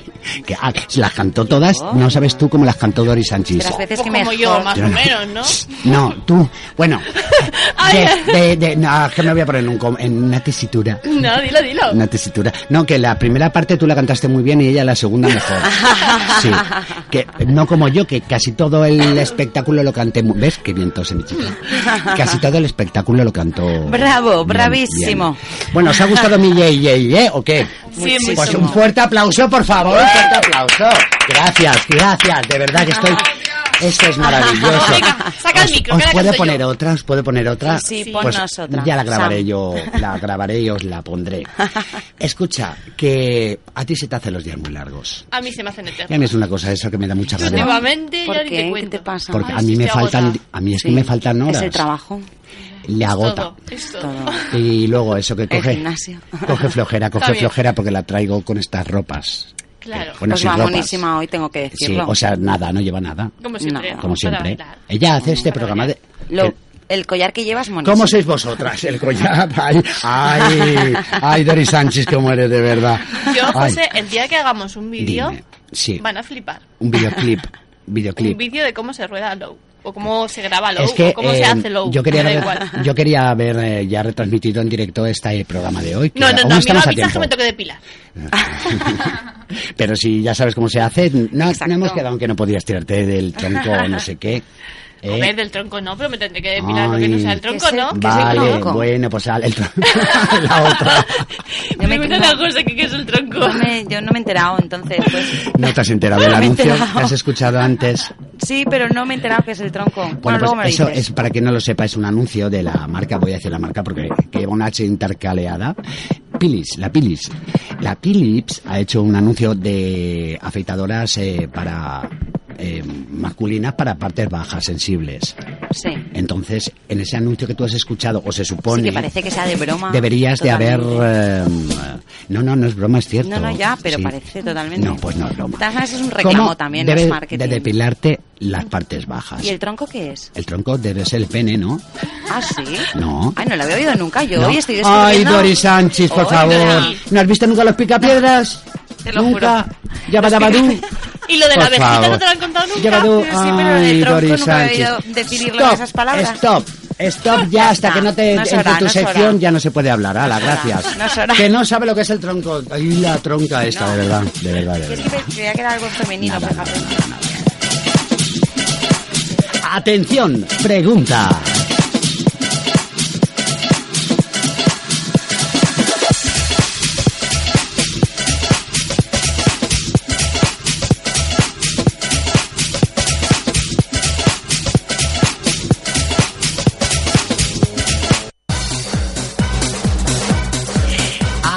que ah, las cantó todas. No sabes tú cómo las cantó Doris Sánchez. Las veces Pues que como mejor. yo, más Yo o no. menos, ¿no? No, tú, bueno, de, de, de- no, es que me voy a poner en, un en una tesitura. No, dilo, dilo. Una tesitura. No, que la primera parte tú la cantaste muy bien y ella la segunda mejor. Sí. Que no como yo, que casi todo el espectáculo lo canté. ¿Ves? Qué bien tose mi chica. Casi todo el espectáculo lo cantó... Bravo, bien, bravísimo. bien. Bueno, ¿os ha gustado mi yey yey, eh? ¿O qué? Sí, Muchísimo. Pues un fuerte aplauso, por favor, un fuerte aplauso. Gracias, gracias, de verdad que estoy... Esto es maravilloso. Venga, saca el Os- micro, ¿Os la puedo poner yo. otra? ¿Os puedo poner otra? Sí, sí, Pues ponnos otra. Ya la grabaré Sam. yo, la grabaré y os la pondré. Escucha, que a ti se te hacen los días muy largos. A mí se me hacen Y a eternos. mí es una cosa eso que me da mucha rabia. Últimamente ¿Por ya qué? te ¿Qué te pasa? Porque a mí sí, me faltan, a mí es que Sí. me faltan horas. Es el trabajo. Le agota. Todo, es todo. Y luego eso que El coge, gimnasio. coge flojera, coge Está bien. flojera porque la traigo con estas ropas. Claro. Bueno, pues sin va ropas. buenísima hoy, tengo que Sí, decirlo. o sea, nada, no lleva nada. Como siempre. No. Como siempre. Ella hace este programa de... Lo- el collar que llevas, monísimo. ¿Cómo sois vosotras? El collar. Ay, ay, ay, Doris Sánchez, cómo eres de verdad. Yo, Ay, José, el día que hagamos un vídeo. Sí, van a flipar. un videoclip. Un Videoclip. vídeo de cómo se rueda Low. O cómo se graba Low. Es que o cómo se eh, hace Low. yo quería igual. yo quería haber eh, ya retransmitido en directo este programa de hoy. que No, no, no, no estamos a que me toque de pila. Pero si ya sabes cómo se hace, no, no hemos quedado en que no podías tirarte del tronco o no sé qué. ¿Eh? A ver, del tronco no, pero me tendré que depilar lo que no sea el tronco, Que ¿no? que es el Vale, tronco? bueno, pues al- el tronco. la otra. Yo me- Pregúntale a José que qué es el tronco. No me- yo no me he enterado, entonces, pues... No te has enterado del No me he anuncio enterado. que has escuchado antes. Sí, pero no me he enterado que es el tronco. Bueno, Bueno, luego me lo pues eso dices. es, para quien no lo sepa, es un anuncio de la marca, voy a decir la marca porque que lleva una H intercaleada. Pilis, la Pilis. La Philips ha hecho un anuncio de afeitadoras eh, para eh, masculinas para partes bajas, sensibles. Sí. Entonces, en ese anuncio que tú has escuchado, o se Sí, supone, que parece que sea de broma. deberías de haber... Totalmente. eh, no, no, no es broma, es cierto. No, no, ya, pero Sí. parece totalmente. No, pues no es broma. De maneras, es un reclamo ¿Cómo también, no debe es de marketing. depilarte las partes bajas? ¿Y el tronco qué es? El tronco debe ser el pene, ¿no? Ah, sí. No. Ay, no lo había oído nunca. Yo No. hoy estoy Ay. Doris Sánchez, por favor. ¿No has visto nunca los picapiedras? Te lo ¿Nunca? juro. ¿Yabadabadú? Y lo de la Por abejita favor. no te lo han contado nunca. Yabadú. Pero sí, pero de Ay, tronco Doris nunca había Sánchez. oído definirlo Stop, en esas palabras. Stop. Stop ya, hasta que no te No es entre hora, tu no es hora. sección ya no se puede hablar. Hora, gracias. no es hora. Que no sabe lo que es el tronco. Ay, la tronca esta, de verdad, de verdad, de verdad. que creía que era algo femenino, Nada, fíjate. Atención, pregunta.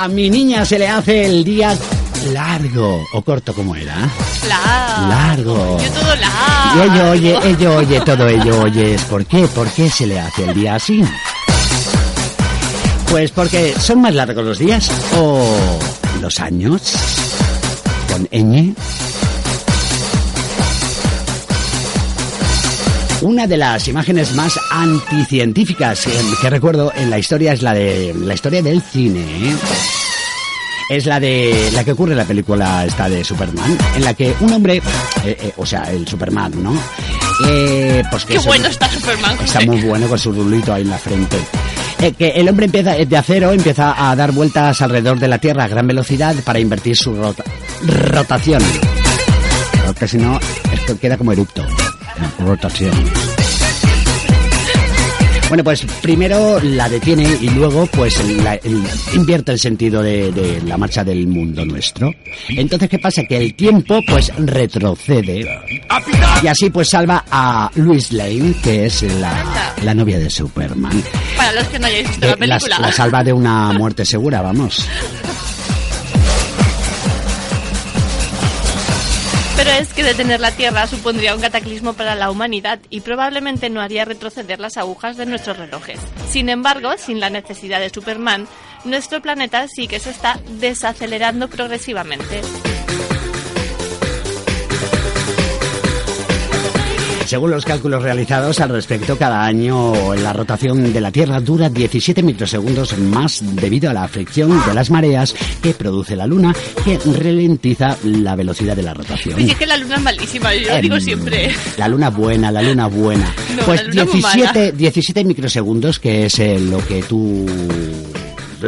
A mi niña se le hace el día largo o corto como era. La. Largo. Yo todo la. Y ello oye, ello oye, todo ello oye. ¿Por qué? ¿Por qué se le hace el día así? Pues porque son más largos los días o los años. Con ñ. Una de las imágenes más anticientíficas que, que recuerdo en la historia es la de la historia del cine. ¿eh? Es la de la que ocurre en la película esta de Superman, en la que un hombre, eh, eh, o sea, el Superman, ¿no? Eh, pues que Qué bueno está Superman. Está muy bueno con su rulito ahí en la frente. Eh, que el hombre empieza eh, de acero empieza a dar vueltas alrededor de la Tierra a gran velocidad para invertir su rota- rotación. Porque si no, esto queda como erupto. Rotación. Bueno, pues primero la detiene y luego pues la- el- invierte el sentido de, de la marcha del mundo nuestro. Entonces, ¿qué pasa? Que el tiempo pues retrocede y así pues salva a Louis Lane, que es la, la novia de Superman. Para los que no hayáis visto Eh, la, película. la salva de una muerte segura, vamos. Pero es que detener la Tierra supondría un cataclismo para la humanidad y probablemente no haría retroceder las agujas de nuestros relojes. Sin embargo, sin la necesidad de Superman, nuestro planeta sí que se está desacelerando progresivamente. Según los cálculos realizados al respecto, cada año la rotación de la Tierra dura 17 microsegundos más debido a la fricción de las mareas que produce la Luna, que ralentiza la velocidad de la rotación. Oye, que la luna es malísima, yo lo digo Em, siempre. La luna buena, la luna buena. No, pues luna muy 17, mala. 17 microsegundos, que es eh, lo que tú...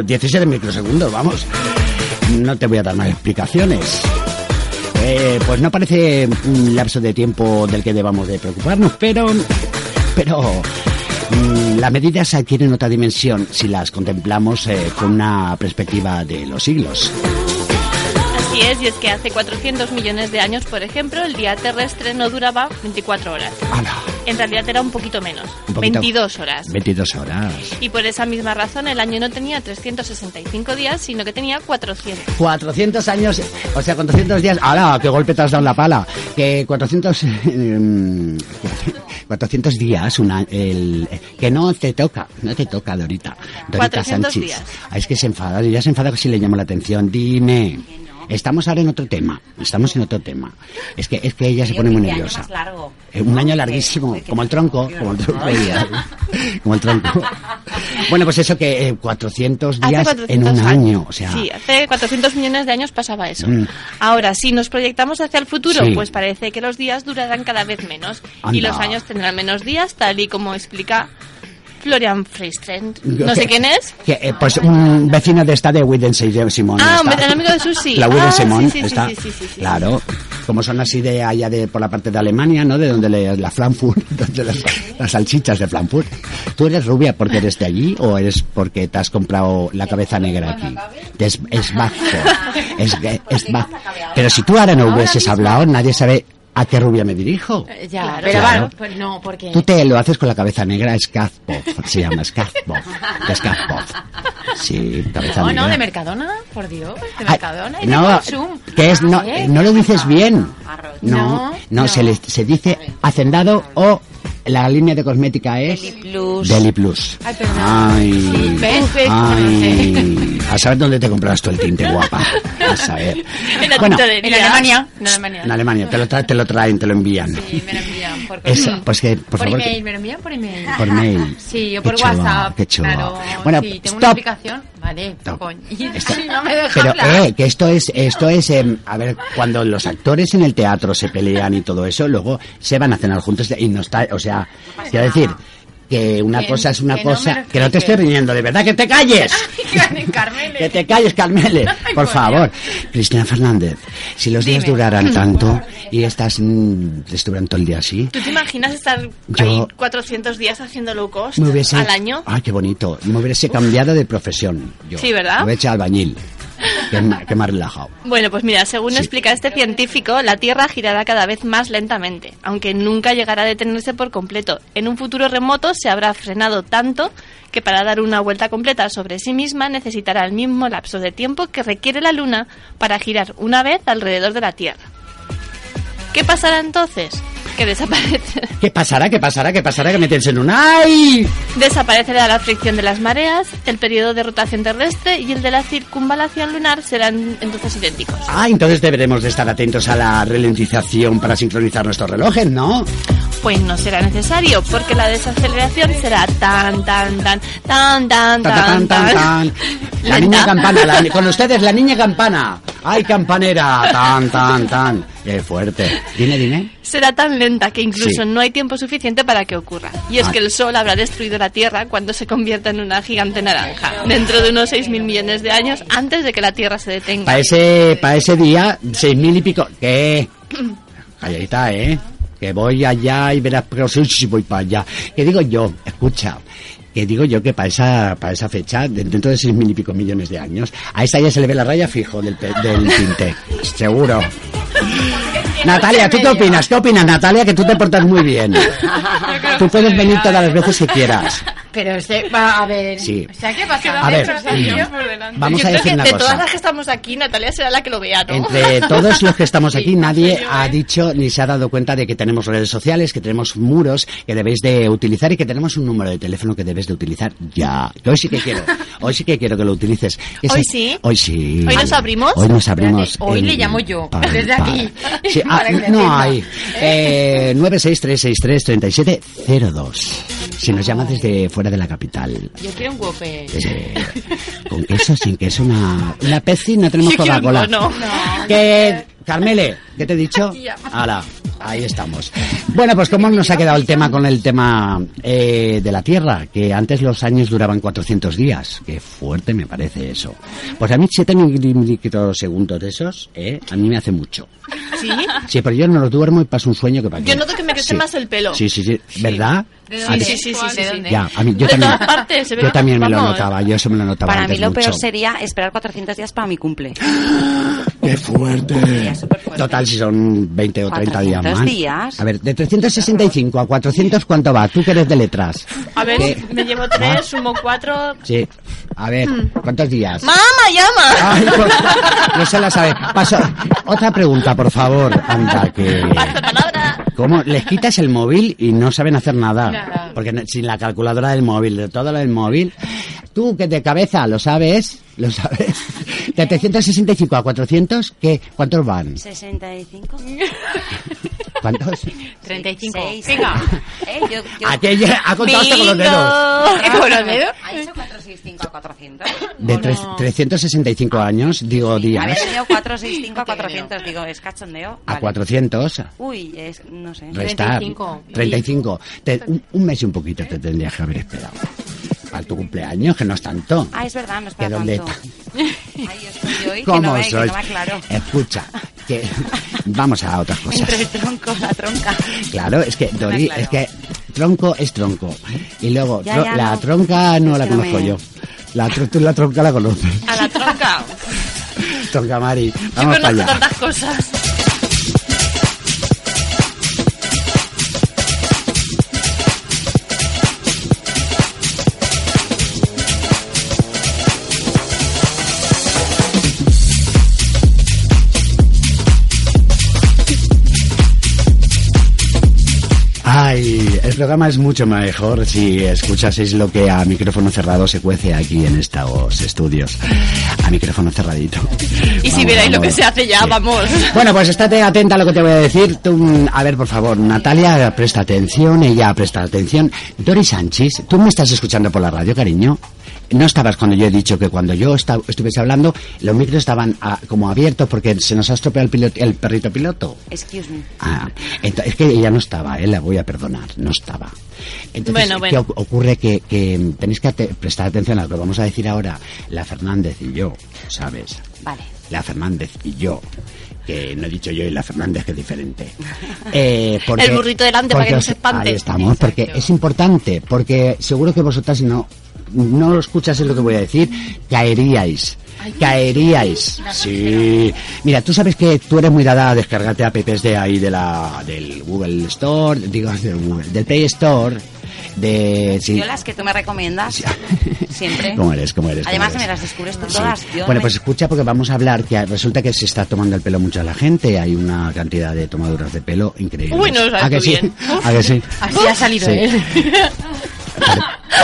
17 microsegundos, vamos. No te voy a dar más explicaciones. Eh, pues no parece un lapso de tiempo del que debamos de preocuparnos, pero... Pero... mm, Las medidas adquieren otra dimensión si las contemplamos eh, con una perspectiva de los siglos. Así es, y es que hace 400 millones de años, por ejemplo, el día terrestre no duraba 24 horas. ¡Hala! En realidad era un poquito menos, Un poquito- 22 horas. 22 horas. Y por esa misma razón el año no tenía 365 días, sino que tenía 400. 400 años, o sea, 400 días. ¡Hala! ¡Qué golpe te has dado en la pala! Que 400. em, 400 días, una, el, que no te toca, no te toca, Dorita. Dorita 400 Sánchez. días. Ah, es que se enfada, ya se enfada si le llamo la atención. Dime. Estamos ahora en otro tema. Estamos en otro tema. Es que, es que ella se pone muy nerviosa. más largo. Eh, Un año larguísimo, como el tronco, como el tronco. Como el tronco. Bueno, pues eso que eh, 400 Hace días 400 en un años. año, o sea, Sí, hace 400 millones de años pasaba eso. Mm. Ahora, si nos proyectamos hacia el futuro, Sí. pues parece que los días durarán cada vez menos y los años tendrán menos días, tal y como explica Florian Freistrand. No sé quién es. Que, eh, pues un vecino de esta de Widen Simón. Ah, un el amigo de Susi. La Widen Ah, Simón sí, sí, está. sí, sí, sí, sí. Claro. Como son así de allá de por la parte de Alemania, ¿no? De donde le, la Frankfurt, donde las, las salchichas de Frankfurt. ¿Tú eres rubia porque eres de allí o eres porque te has comprado la cabeza negra aquí? Es, es vasco. Es, es vasco. Pero si tú ahora no hubieses hablado, nadie sabe ¿A qué rubia me dirijo? Eh, Ya, pero Claro. bueno, pues no, porque... Tú te lo haces con la cabeza negra, Skazpov, se llama Skazpov, Skazpov. Sí, cabeza No, negra. no, de Mercadona, por Dios, de Mercadona y de no, Consum. que es, no, ¿Eh? no lo dices bien. No, No, no, no. Se, le- se dice hacendado o la línea de cosmética es Deli Plus. Deli Plus. Ay, perdón. Ay, Sí, ¿ves? ¿Ves? ay, a saber dónde te compras tú el tinte, guapa. A saber. En la Bueno. En Alemania. En Alemania. en Alemania, te lo, tra- te lo traen, te lo envían. Sí, me lo envían por Eso, correo. pues que, por, Por favor, email, me lo envían por email. por mail. Sí, o Qué por chulo, WhatsApp. qué chulo. Claro, Bueno, sí, tengo stop. una aplicación. Vale, coño. Esto- Sí, no me Pero, eh, que esto es, esto es, em, a ver, cuando los actores en el teatro se pelean y todo eso, luego se van a cenar juntos y no está, o sea, quiero decir, que una Que- cosa es una que cosa, que no te estoy riñendo, de verdad, que te calles. Carmele. Que te calles, Carmele, Ay, por por favor. Cristina Fernández, si los días duraran tanto y estas mm, estuvieran todo el día así, ¿Tú te imaginas estar Yo- ahí 400 días haciendo low cost hubiese... al año? Ay, qué bonito. Me hubiese cambiado de profesión. Yo. Sí, ¿verdad? Me hubiese albañil. Que ha relajado. Bueno, pues mira, según Sí. explica este científico, la Tierra girará cada vez más lentamente, aunque nunca llegará a detenerse por completo. En un futuro remoto se habrá frenado tanto que para dar una vuelta completa sobre sí misma necesitará el mismo lapso de tiempo que requiere la Luna para girar una vez alrededor de la Tierra. ¿Qué pasará entonces? Que desaparece. ¿Qué pasará? ¿Qué pasará? ¿Qué pasará? Que me en un ¡ay! Desaparecerá la fricción de las mareas, el periodo de rotación terrestre y el de la circunvalación lunar serán entonces idénticos. Ah, entonces deberemos de estar atentos a la ralentización para sincronizar nuestros relojes, ¿no? Pues no será necesario, porque la desaceleración será tan, tan, tan, tan, tan, Tan, tan, tan. La niña campana, con ustedes la niña campana. ¡Ay, campanera! Tan, tan, tan. Qué fuerte. Dime, dime. Será tan lenta que incluso Sí. no hay tiempo suficiente para que ocurra. Y es Ah. que el Sol habrá destruido la Tierra cuando se convierta en una gigante naranja, dentro de unos 6.000 millones de años antes de que la Tierra se detenga. Para ese, para ese día, seis mil y pico. ¿Qué? Calladita, ¿eh? Que voy allá y verás, pero sí, voy para allá. Que digo yo, escucha, que digo yo que para esa, para esa fecha, de- dentro de seis mil y pico millones de años, a esa ya se le ve la raya fijo del, del tinte. Seguro. Natalia, ¿tú qué opinas? ¿Qué opinas, Natalia? Que tú te portas muy bien. Tú puedes venir todas las veces que quieras. Pero este, va a ver. Sí. O sea, ¿qué pasa? A ver, mm, vamos Yo a creo decir que una de cosa. todas las que estamos aquí, Natalia será la que lo vea, ¿no? Entre todos los que estamos aquí, nadie ¿eh? ha dicho ni se ha dado cuenta de que tenemos redes sociales, que tenemos muros que debéis de utilizar y que tenemos un número de teléfono que debes de utilizar ya. Que hoy sí que quiero, hoy sí que quiero que lo utilices. ¿Hoy sí? Hoy sí. ¿Hoy nos abrimos? Hoy nos abrimos. Hoy en- le llamo yo, pa- desde aquí. Sí, ah, Para no hay. Eh, 963633702. Si nos llama desde fuera de la capital. Yo quiero un guape. Eh, con queso, sin queso, una, una Pepsi, no tenemos Coca-Cola. bono. Que, Carmele, ¿qué te he dicho? Hala, ahí estamos. Bueno, pues cómo nos ha quedado el tema con el tema eh, de la Tierra, que antes los años duraban 400 días. Qué fuerte me parece eso. Pues a mí 7 microsegundos de esos, eh, a mí me hace mucho. ¿Sí? Sí, pero yo no lo duermo y paso un sueño que para. Yo noto que me crece Sí. más el pelo. Sí, sí, sí, ¿verdad? Sí, sí, sí, sí, ¿De sí. dónde? Ya, a mí, yo De también. partes, se ve yo también me lo notaba, yo eso me lo notaba Para antes mí lo peor mucho. sería esperar 400 días para mi cumple. ¡Qué fuerte! Total, si son 20 o 30 días 400 más. días. A ver, de 365 a 400, ¿cuánto va? Tú que eres de letras. A ver, ¿Qué? me llevo Ah. tres, sumo cuatro. Sí. A ver, ¿cuántos días? ¡Mamá, llama! Ay, no se la sabe. Paso. Otra pregunta, por favor. Anda, que... Palabra. ¿Cómo? Les quitas el móvil y no saben hacer nada. Nada. Porque sin la calculadora del móvil, de todo lo del móvil. Tú que de cabeza lo sabes, lo sabes. De 365 a 400, ¿qué? ¿Cuántos van? 65. ¿Cuántos? 35. Seis. Venga. Eh, yo, yo... Aquella ha contado hasta con los dedos. ¿Eh, con los dedos? ¿Ha dicho 465 a 400? De tres- 365 años, digo Había días, tenido 465 a 400. Digo, ¿es cachondeo? a Vale. 400, Uy, es, no sé. restar. 35. 35. Te- un, un mes y un poquito te tendrías que haber esperado. Para tu cumpleaños, que no es tanto. Ah, es verdad, no es ¿Que para dónde tanto. Ay, estoy hoy que ¿Cómo no me, que no me. Escucha, que vamos a otras cosas. Entre el tronco, la tronca. Claro, es que Dori, es que tronco es tronco. Y luego, Ya, tro- ya, la no. tronca no Es la que no conozco me- yo. La, tú la tronca la conoces. A la tronca. Tronca Mari, Yo vamos para conozco allá. tantas cosas. Programa es mucho mejor si escuchaseis lo que a micrófono cerrado se cuece aquí en estos estudios. A micrófono cerradito. Y si Vamos, vierais lo que se hace ya, vamos. Bueno, pues estate atenta a lo que te voy a decir. Tú, a ver, por favor, Natalia, presta atención, ella presta atención. Dori Sánchez, ¿tú me estás escuchando por la radio, cariño? No estabas cuando yo he dicho que cuando yo esta- estuviese hablando, los micros estaban ah, como abiertos porque se nos ha estropeado el, piloto- el perrito piloto. Excuse me. Ah, es que ella no estaba, eh, la voy a perdonar, no estaba. Entonces, Bueno, ¿qué bueno. oc- ocurre? Que, que tenéis que prestar atención a lo que vamos a decir ahora, la Fernández y yo, ¿sabes? Vale. La Fernández y yo, que no he dicho yo y la Fernández, que es diferente. Eh, porque- El burrito delante para que no se espante. Ahí estamos, porque es importante, porque seguro que vosotras si no, no lo escuchas lo que voy a decir, caeríais. Caeríais. Sí. Mira, tú sabes que tú eres muy dada a descargarte apps de ahí de la del Google Store, digo del Google, del Play Store, de sí. Yo las que tú me recomiendas, siempre. ¿Cómo eres? ¿Cómo eres? ¿Cómo Además eres? me las descubres tú Sí. todas. Bueno, pues escucha porque vamos a hablar que resulta que se está tomando el pelo mucho a la gente. Hay una cantidad de tomaduras de pelo increíble. Uy, no lo sabes ¿A que sí? ¿A que sí? Así ha salido Sí. él.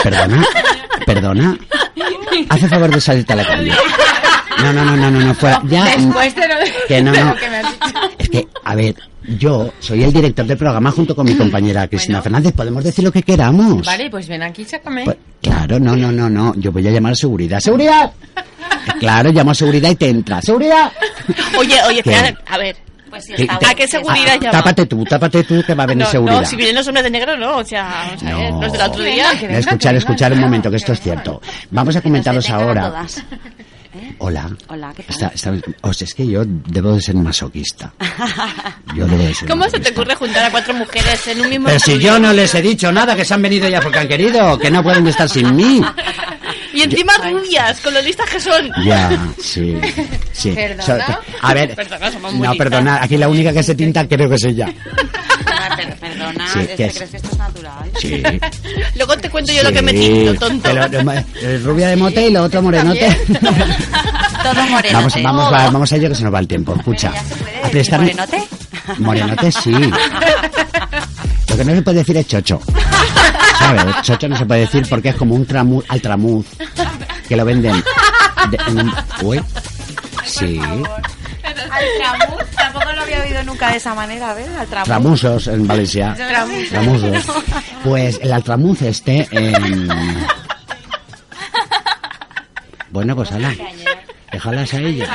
Perdona, perdona. Hace favor de salirte a la calle. No, no, no, no, no, no, fuera. Ya. Después de lo, Que no, no. lo que me has dicho. Es que, a ver, yo soy el director del programa junto con mi compañera Cristina Fernández. Podemos decir lo que queramos. Vale, pues ven aquí, sácame. Pues, claro, no, no, no, no. Yo voy a llamar a seguridad. ¡Seguridad! Claro, llamo a seguridad y te entra. ¡Seguridad! Oye, oye, espera, a ver. Pues si ¿Qué- está qué- ¿A qué seguridad llama? Tápate tú, tápate tú que va a venir No, seguridad. no, si vienen los hombres de negro, no. O sea, vamos a ver, No. los del otro día. Que venga, escuchar, que escuchar venga, un no, momento, que esto es cierto. Vamos a comentaros ahora. todas. Hola. Hola, ¿qué tal? Está- está- o sea, es que yo debo de ser masoquista. Yo debo de ser ¿Cómo se te ocurre juntar a cuatro mujeres en un mismo Pero si yo no les he dicho nada, que se han venido ya porque han querido, que no pueden estar sin mí. Y encima rubias, con lo listas que son. Ya, sí, sí. ¿Perdona? A ver, Perdona, somos muy no, listas. perdona, aquí la única que se tinta creo que es ella. Per- Perdona, Sí, ¿es que que es- crees que esto es natural? Sí. Luego te cuento yo lo que me tinto, tonto. Pero, eh, rubia de mote y lo otro morenote. Todo morenote. Vamos, vamos, va- vamos a ello que se nos va el tiempo. Escucha. ¿Ya se puede a decir prestar- morenote? Morenote sí. Lo que no se puede decir es chocho. ¿Sabes? Chocho no se puede decir porque es como un tramu, altramuz que lo venden. de- un- uy. Sí. Altramuz, tampoco lo había oído nunca de esa manera, ¿ves? Altramuz. Tramusos en Valencia. Tramusos. Tramusos. Pues el altramuz este. em, Bueno, pues hala. Déjalas a ellas.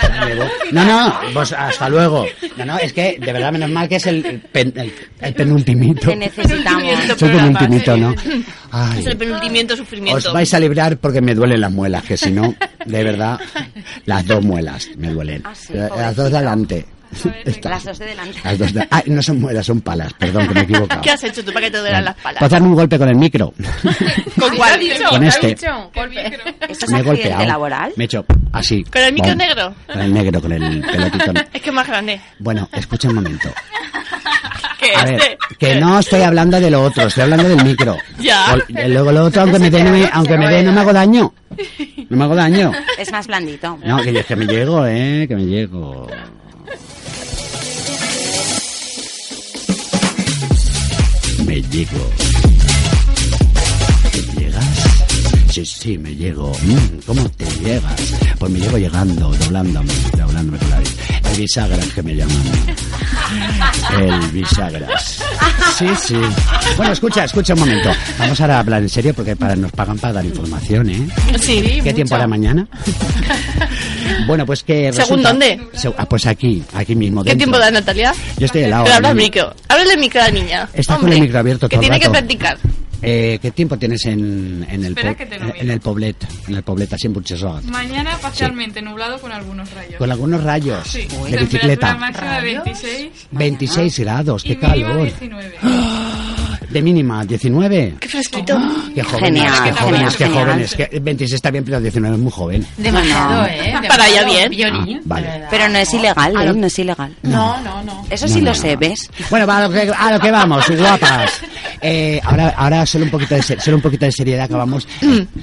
No, no, pues hasta luego. No, no, es que de verdad, menos mal que es el, pen- el, el penultimito. Te necesitamos. Es el penultimito, ¿no? Es Ay, el penultimiento sufrimiento. os vais a librar porque me duelen las muelas, que si no, de verdad, las dos muelas me duelen. Ah, sí, las dos de adelante. Estas. Las dos de delante. Las dos de- Ah, no son muelas, son palas, perdón, que me he equivocado. ¿Qué has hecho tú para que te duelan las palas? Pues darme un golpe con el micro. ¿Con cuál? Con este. ¿Esto es Me he golpeado. laboral? Me he hecho así. ¿Con el micro Bom. negro? Con el negro, con el pelotito. Es que es más grande. Bueno, escucha un momento. Que A ver, este. que no estoy hablando de lo otro, estoy hablando del micro. Ya. O- eh, Luego lo otro, aunque me dé, no me, aunque me dé, no me hago daño. No me hago daño. Es más blandito. No, que, yo- que me llego, eh, que me llego. Me llego. ¿Te llegas? Sí, sí, me llego. Mm, ¿Cómo te llegas? Pues me llego llegando, doblándome, doblándome con la. El bisagras que me llaman. El bisagras. Sí, sí. Bueno, escucha, escucha un momento. Vamos ahora a hablar en serio porque para, nos pagan para dar información, ¿eh? Sí. ¿Qué tiempo hará mañana? Bueno, pues que ¿Según resulta- dónde? Se- ah, pues aquí, aquí mismo. ¿Qué dentro. tiempo da Natalia? Yo estoy helado. Pero habla al ¿no? micro. Háblale al micro a la niña. Está con Hombre, el micro abierto Que todo el tiene que rato. practicar. Eh, ¿Qué tiempo tienes en, en el Espera po- que te lo miro. en el Poblet? En el Poblet, así en Burchesot. Mañana parcialmente nublado con algunos rayos. Con algunos rayos Sí. de Temperatura bicicleta. máxima de 26 26 grados, qué y mínima calor. 19. De mínima, 19. Qué fresquito. Qué jóvenes, Genial, qué jóvenes, genial, qué genial. jóvenes. Que 26 está bien, pero 19 es muy joven. Demasiado. ¿eh? Para allá bien. Violín. Ah, vale. Pero no es ilegal, A ¿eh? lo- No es ilegal. No, no, no. Eso sí no, lo no. sé, ¿ves? Bueno, va, a lo que, a lo que vamos, guapas. Eh, ahora, ahora solo un poquito de, solo un poquito de seriedad acabamos.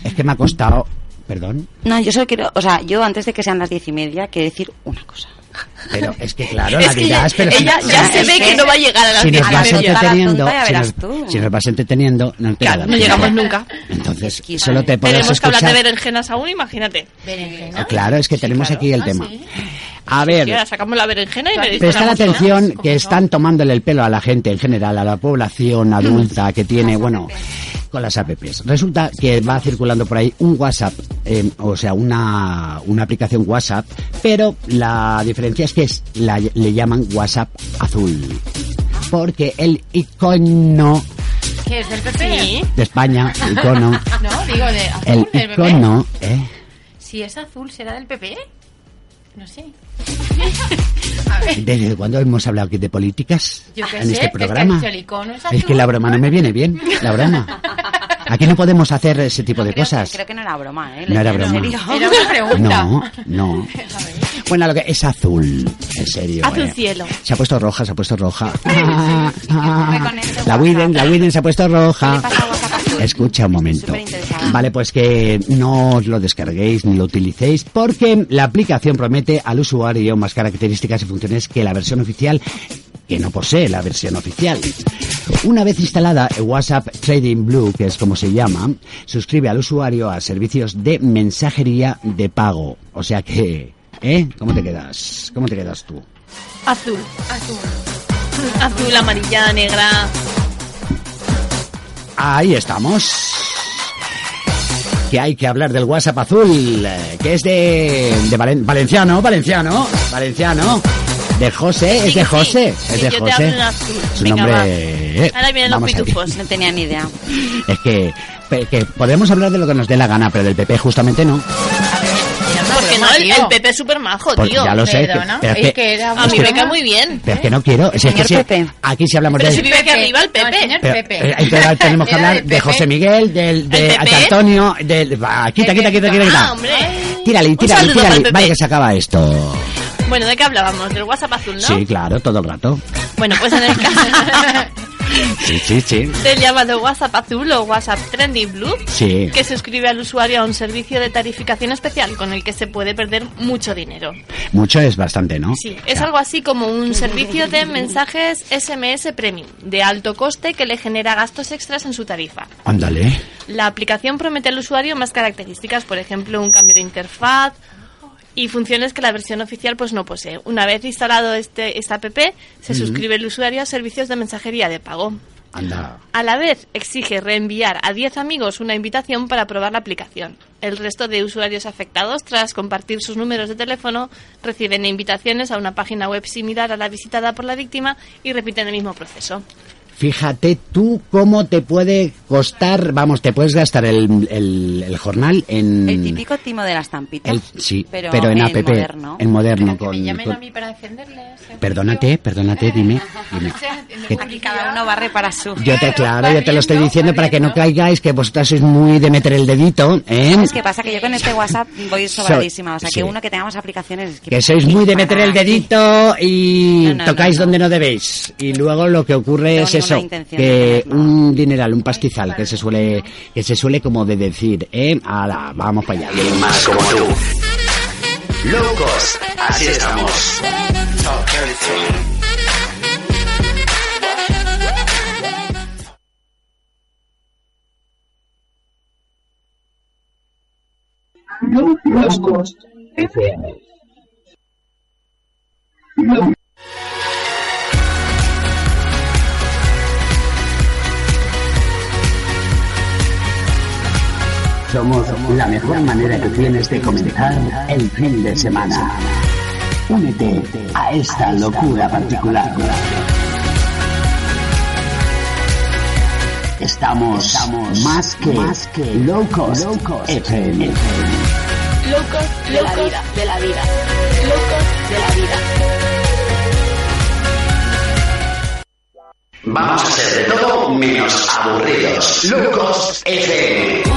Es que me ha costado. Perdón. No, yo solo quiero, o sea, yo antes de que sean las diez y media, quiero decir una cosa. Pero es que claro, la dirás, pero si- ella ya se ve que no va a llegar a las si nos vas entreteniendo, la si nos, si vas entreteniendo, no, te Claro, no llegamos nunca. Entonces, solo te podrás Tenemos que hablar de escuchar. berenjenas aún, imagínate. Ah, Claro, es que tenemos aquí el tema. A ver, sacamos la berenjena y me Prestar dicen atención que están tomándole el pelo a la gente en general, a la población adulta que tiene, bueno, con las apps. Resulta que va circulando por ahí un WhatsApp, eh, o sea, una, una aplicación WhatsApp, pero la diferencia es que es, la- le llaman WhatsApp azul. Porque el icono ¿Qué es del PP? de España, icono, No, digo de azul, el del PP. icono, ¿eh? Si es azul, ¿será del PP? No sé. ¿Desde cuándo hemos hablado aquí de políticas? Yo en sé, este es que has programa. dicho el icono es azul. Es que la broma no me viene bien, la broma. Aquí no podemos hacer ese tipo de cosas. Creo que no era broma, ¿eh? No era ¿En broma. serio? Era una pregunta. No, no. Bueno, lo que es azul, en serio. Azul eh. cielo. Se ha puesto roja, se ha puesto roja. Ah, ah. La Widen, la Widen se ha puesto roja. Escucha un momento. Vale, pues que no os lo descarguéis ni lo utilicéis porque la aplicación promete al usuario más características y funciones que la versión oficial que no posee la versión oficial. Una vez instalada WhatsApp Trading Blue, que es como se llama, suscribe al usuario a servicios de mensajería de pago. O sea que, ¿eh? ¿Cómo te quedas? ¿Cómo te quedas tú? Azul. Azul. Azul, amarilla, negra. Ahí estamos. Que hay que hablar del WhatsApp azul, eh, que es de, de Valen- Valenciano, Valenciano, Valenciano. De José, es de José, es de yo te hablo José. en azul. Su Venga, nombre. va. eh, Ahora vienen los vamos pitufos. No tenía ni idea. Es que, que podemos hablar de lo que nos dé la gana, pero del PP justamente no. No, el, el Pepe es súper majo, Porque tío. ya lo sé, Perdona, pero es es que- que era A mí me cae muy bien. Pero es que no quiero. Si es que si- Pepe. aquí si hablamos Pero de. si vive aquí arriba el No, Pepe. señor Pero, Pepe. eh, entonces tenemos que hablar de. José Miguel, del, de ¿El? Antonio, del. va, quita, quita, quita, quita, Ah, quita. hombre. Tírale, tírale, el tírale. Vale, que se acaba esto. Bueno, ¿de qué hablábamos? Del WhatsApp azul, ¿no? Sí, claro, todo el rato. Bueno, pues en el caso Sí, sí, sí. del llamado WhatsApp azul o WhatsApp Trendy Blue, Sí. que suscribe al usuario a un servicio de tarificación especial con el que se puede perder mucho dinero. Mucho es bastante, ¿no? Sí, es algo así como un servicio de mensajes SMS Premium de alto coste que le genera gastos extras en su tarifa. Ándale. La aplicación promete al usuario más características, por ejemplo, un cambio de interfaz y funciones que la versión oficial pues no posee. Una vez instalado este esta app, se suscribe el usuario a servicios de mensajería de pago. Anda. A la vez, exige reenviar a 10 amigos una invitación para probar la aplicación. El resto de usuarios afectados, tras compartir sus números de teléfono, reciben invitaciones a una página web similar a la visitada por la víctima y repiten el mismo proceso. Fíjate tú cómo te puede costar, vamos, te puedes gastar el, el, el jornal en... El típico timo de las tampitas. el- sí, pero, pero, en, app, moderno. en moderno. Que con, me llamen con- a mí para defenderles. ¿eh? Perdónate, perdónate, dime. dime. Que- Aquí cada uno barre para su. Yo te, claro, yo te lo estoy diciendo para que no caigáis, que vosotras sois muy de meter el dedito, ¿eh? ¿Sabes qué pasa? Que yo con este WhatsApp voy sobradísima. O sea, sí. que uno que tenga más aplicaciones... es Que sois muy de meter el dedito y No, no, tocáis no, no. donde no debéis. Y luego lo que ocurre No es eso, que un dineral, un pastizal, que se suele, que se suele como de decir, eh, ala, vamos para allá. Alguien más como tú. Locos, así estamos. Locos FM. Somos la mejor manera que tienes de comenzar el fin de semana. Únete a esta locura particular. Estamos, más que, locos, FM. Locos de la vida, de la vida. Locos de la vida. Vamos a hacer de todo menos aburridos. Locos FM.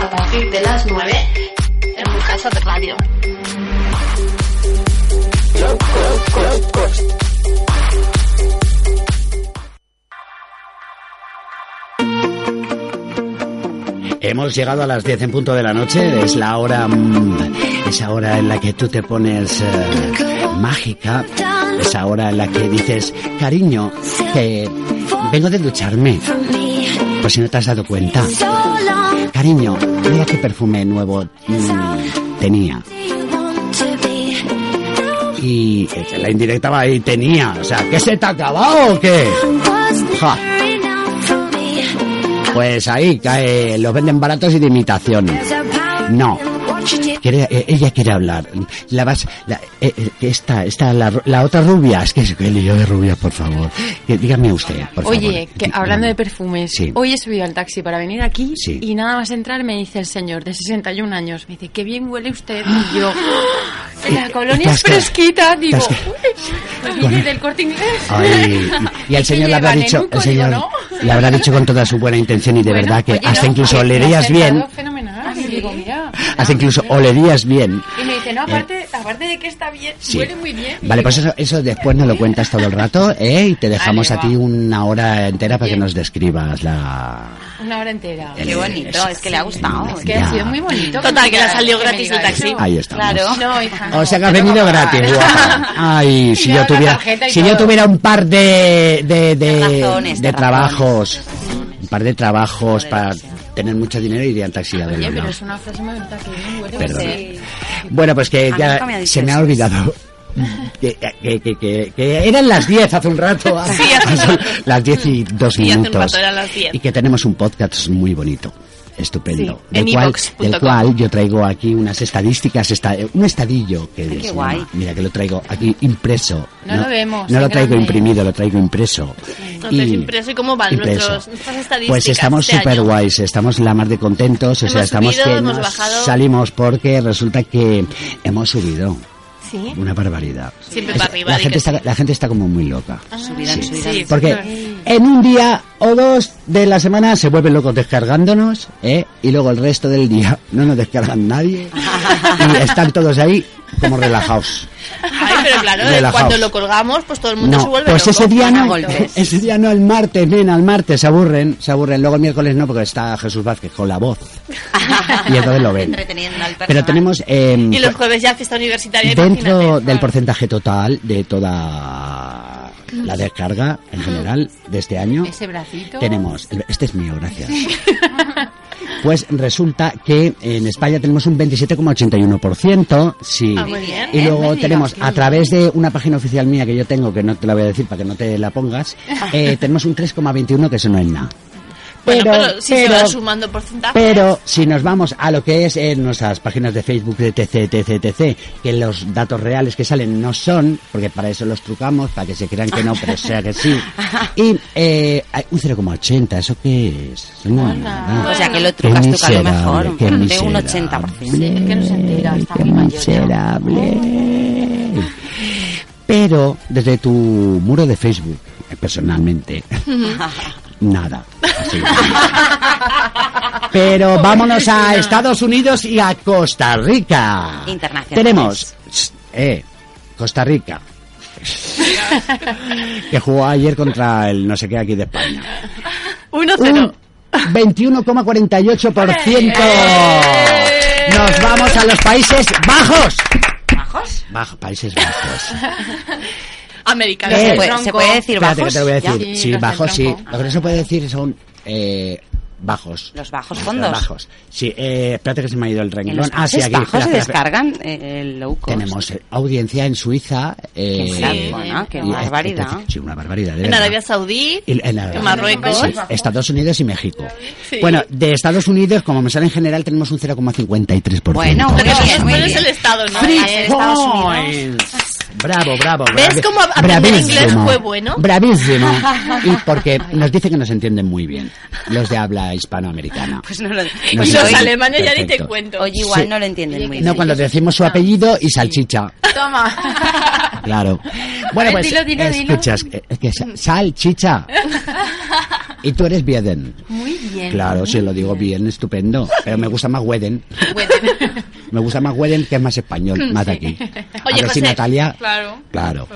A partir de las 9 en casa de radio. Hemos llegado a las 10 en punto de la noche. Es la hora, mm, esa hora en la que tú te pones eh, mágica. Esa hora en la que dices, cariño, que vengo de ducharme. Pues si no te has dado cuenta. Cariño, mira qué perfume nuevo mm, tenía. Y eh, la indirecta va ahí, tenía. O sea, ¿qué se te ha acabado o qué? Ja. Pues ahí cae, los venden baratos y de imitación. No. Quiere- eh, ella quiere hablar. La vas, la, eh, eh, esta, esta, la, la otra rubia, es que es lío de rubia, por favor. Que, dígame usted, por Oye, favor. que hablando de perfumes, Sí. hoy he subido al taxi para venir aquí Sí. y nada más entrar me dice el señor de 61 años, me dice, qué bien huele usted. Y yo, la colonia es fresquita, digo, uy, del corte inglés. Ay, y el señor le habrá dicho, el señor digo, le habrá dicho con toda su buena intención y de verdad que Oye, hasta no, incluso ha olerías bien, fenomenal. Y digo, mira. hasta incluso olerías bien. Y me dice, no, aparte, aparte de que está bien, Eh, Sí. huele muy bien. Vale, pues eso, eso después nos lo cuentas todo el rato, ¿eh? Y te dejamos Vale, a ti una hora entera para que nos describas la... Una hora entera. Qué bonito, es que le ha gustado. Es que ha sido muy bonito. Total, que le ha salido gratis el taxi. eso. Ahí estamos. Claro. No, hija, no. O sea que has venido gratis, guapa. Ay, si yo tuviera, si yo tuviera un par de, de, de, De razones, de de trabajos, par de trabajos para tener mucho dinero iría en taxi a Oye, pero es una frase muy bonita que. Perdón. Sí. Bueno, pues que ya me se me ha olvidado. Que, que, que, que- eran las 10 hace un rato. Sí, hace las 10 y 2 Sí, hace un minutos. rato eran las 10. Y que tenemos un podcast muy bonito. Estupendo. Sí, del, cual, del cual yo traigo aquí unas estadísticas, esta, un estadillo que qué se guay. Mira que lo traigo aquí impreso. No lo vemos, No lo traigo grande. imprimido, lo traigo impreso. Entonces, impreso, ¿y cómo van impreso. nuestros, nuestras estadísticas? Pues estamos este súper año? guays, estamos la mar de contentos, o sea, estamos subido, que hemos nos bajado. salimos porque resulta que hemos subido Sí. una barbaridad. Siempre Es- para arriba. la, gente está, la gente está como muy loca. Subidón, Sí, Porque en un día o dos de la semana se vuelven locos descargándonos, ¿eh? Y luego el resto del día no nos descargan nadie. y están todos ahí como relajados. Ay, pero claro, Relajaos. cuando lo colgamos, pues todo el mundo se vuelve pues loco. ese día no, ese día no, el martes, nena, el martes se aburren, se aburren. Luego el miércoles no, porque está Jesús Vázquez con la voz. y entonces lo ven. Al. Pero tenemos... eh, Y los jueves ya fiesta universitaria, dentro imagínate. del porcentaje total de toda la descarga en general de este año, Ese tenemos... Este es mío, gracias. Pues resulta que en España tenemos un 27,81%, sí. Ah, muy bien. Y Eh, luego digas, tenemos, a través de una página oficial mía que yo tengo, que no te la voy a decir para que no te la pongas, eh, tenemos un 3,21 que eso no es nada. Bueno, Pero- pero, si se pero- van sumando porcentajes. Pero si nos vamos a lo que es en nuestras páginas de Facebook, de TC, TC, TC, que los datos reales que salen no son, porque para eso los trucamos, para que se crean que no, pero sea que sí. Y eh, un 0,80, ¿eso qué es? No nada. O sea que lo trucas tú a lo mejor. qué De un miserable. 80%. Sí, es que no se entera, está Qué mayor miserable. Pero desde tu muro de Facebook, eh, personalmente, nada. Así. Pero vámonos a Estados Unidos y a Costa Rica. Internacionales. Tenemos, eh, Costa Rica. que jugó ayer contra el no sé qué aquí de España. 1-0. Un 21,48%. Nos vamos a los Países Bajos. ¿Bajos? Bajo, Países Bajos. Americano. Eh, ¿Se puede, se puede decir Espérate bajos? que te lo voy a decir. Ya. Sí, Sí, los bajos sí. Lo que no se puede decir son eh, bajos. Los bajos Los fondos. bajos. Sí, eh, espérate que se me ha ido el En renglón. los Ah, sí, aquí. bajos espera, se espera, espera. descargan eh, el low cost. Tenemos eh, audiencia en Suiza. Eh, Qué maravilla, qué y- barbaridad. Sí, una barbaridad. De En. Arabia Saudí. Y en Arabia- en Marruecos. Sí, Estados Unidos y México. Sí. Bueno, de Estados Unidos, como me sale en general, tenemos un 0,53%. Bueno, Pero es el Estado, ¿no? Free Ayer Estados Points. Bravo, bravo. ¿Ves cómo aprender bravísimo, inglés fue bueno? Bravísimo. Y porque nos dice que nos entienden muy bien los de habla hispanoamericana. Pues no lo... No sé. los alemanes ya ni te cuento. Oye, igual Sí. no lo entienden muy No, bien. cuando decimos su apellido y salchicha. Toma. Claro. Bueno, pues Dilo, dilo, escuchas, eh, es que sa- salchicha. Y tú eres Bieden. Muy bien. Claro, si lo digo bien, estupendo. Pero me gusta más Weden. Me gusta más Weden, que es más español, más de aquí. A Oye, si. Natalia... Claro. Claro.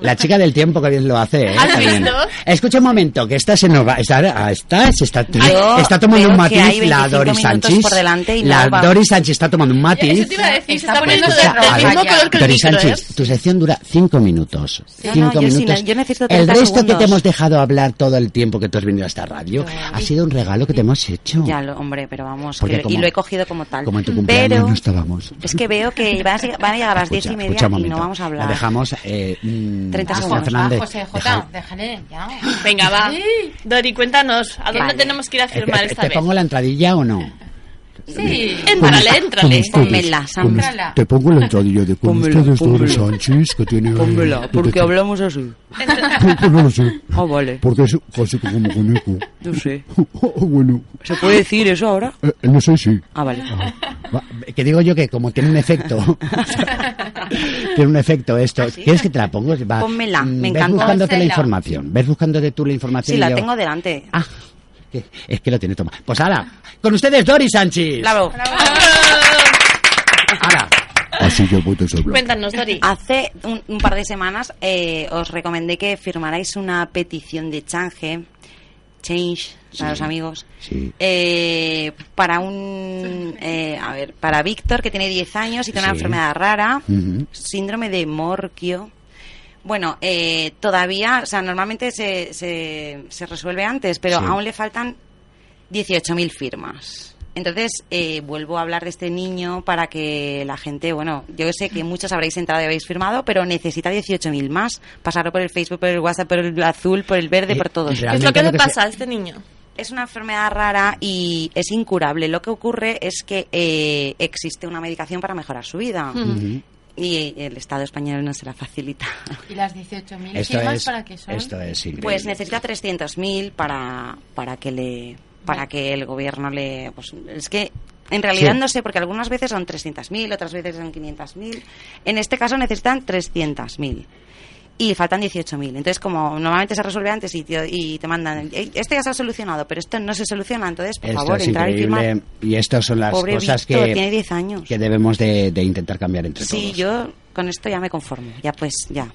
La chica del tiempo que bien lo hace, ¿eh? ¿Has También. visto? Escucha un momento, que esta se nos va... Esta, ah, esta se está, Yo está tomando un matiz la 25 Doris Sánchez. por delante y no la va. Doris Sánchez está tomando un matiz. Eso te iba a decir, se Está está poniendo del mismo color que el Doris micro, ¿eh? Sánchez, tu sección dura cinco minutos. No, cinco no, yo sí, minutos. yo necesito el 30 resto que te hemos dejado hablar todo el tiempo que tú has venido a esta radio ha sido un regalo que te hemos hecho. Ya, lo, hombre, pero vamos, Porque que- como- y lo he cogido como tal. Como en tu cumpleaños pero no es que veo que van a, lleg- van a llegar a las diez y media y momento. no vamos a La hablar. dejamos. Eh, mm, 30 Cristina segundos. Fernández, Ah, José J, deja- déjale, ya. Venga, va. Sí. Dori, cuéntanos, ¿a dónde Vale. tenemos que ir a firmar Eh, esta ¿Te vez? pongo la entradilla o no? Sí. Éntrale, éntrale. Pónmela. Te pongo la entradilla de con Pónmela, ustedes pónmela. Sánchez que tiene. Pónmela, porque hablamos así. Porque no lo sé. Ah, vale. Porque es casi como con eco. No sé. bueno, ¿Se puede decir eso ahora? eh, no sé si. Ah, vale. Va, Que digo yo que como tiene un efecto. tiene un efecto esto. ¿Quieres que te la pongo? Va, Pónmela, me ves encanta. buscándote la información. Ves buscándote tú la información. Sí, la yo- tengo delante. Ah, que- es que lo tiene toma. Pues ahora, con ustedes Doris Sánchez. Claro. Ahora. Así yo puedo. Cuéntanos, Dori. Hace un, un par de semanas eh, os recomendé que firmarais una petición de change, change, para los amigos, Sí. eh, para un, eh, a ver, para Víctor que tiene 10 años y tiene una Sí. enfermedad rara, Ujú. síndrome de Morquio. Bueno, eh, todavía, o sea, normalmente se, se, se resuelve antes, pero Sí. aún le faltan 18.000 firmas. Entonces, eh, vuelvo a hablar de este niño para que la gente, bueno, yo sé que muchos habréis entrado y habéis firmado, pero necesita 18.000 más. Pasarlo por el Facebook, por el WhatsApp, por el azul, por el verde, por todos. ¿Qué es lo que le pasa a este niño? Es una enfermedad rara y es incurable. Lo que ocurre es que eh, existe una medicación para mejorar su vida. Y el Estado español no se la facilita. ¿Y las 18.000 Esto firmas es, para qué son? esto es increíble. Pues necesita 300.000 para, para que le para que el gobierno le pues es que en realidad Sí. no sé porque algunas veces son 300.000 otras veces son 500.000 en este caso necesitan 300.000 y faltan 18.000 entonces como normalmente se resuelve antes y te, y te mandan "Ey, esto ya se ha solucionado pero esto no se soluciona entonces por Esto favor es entrar y increíble firmar y estas son las pobre cosas que, tiene 10 años. que debemos de, de intentar cambiar entre sí todos. yo con esto ya me conformo ya pues ya.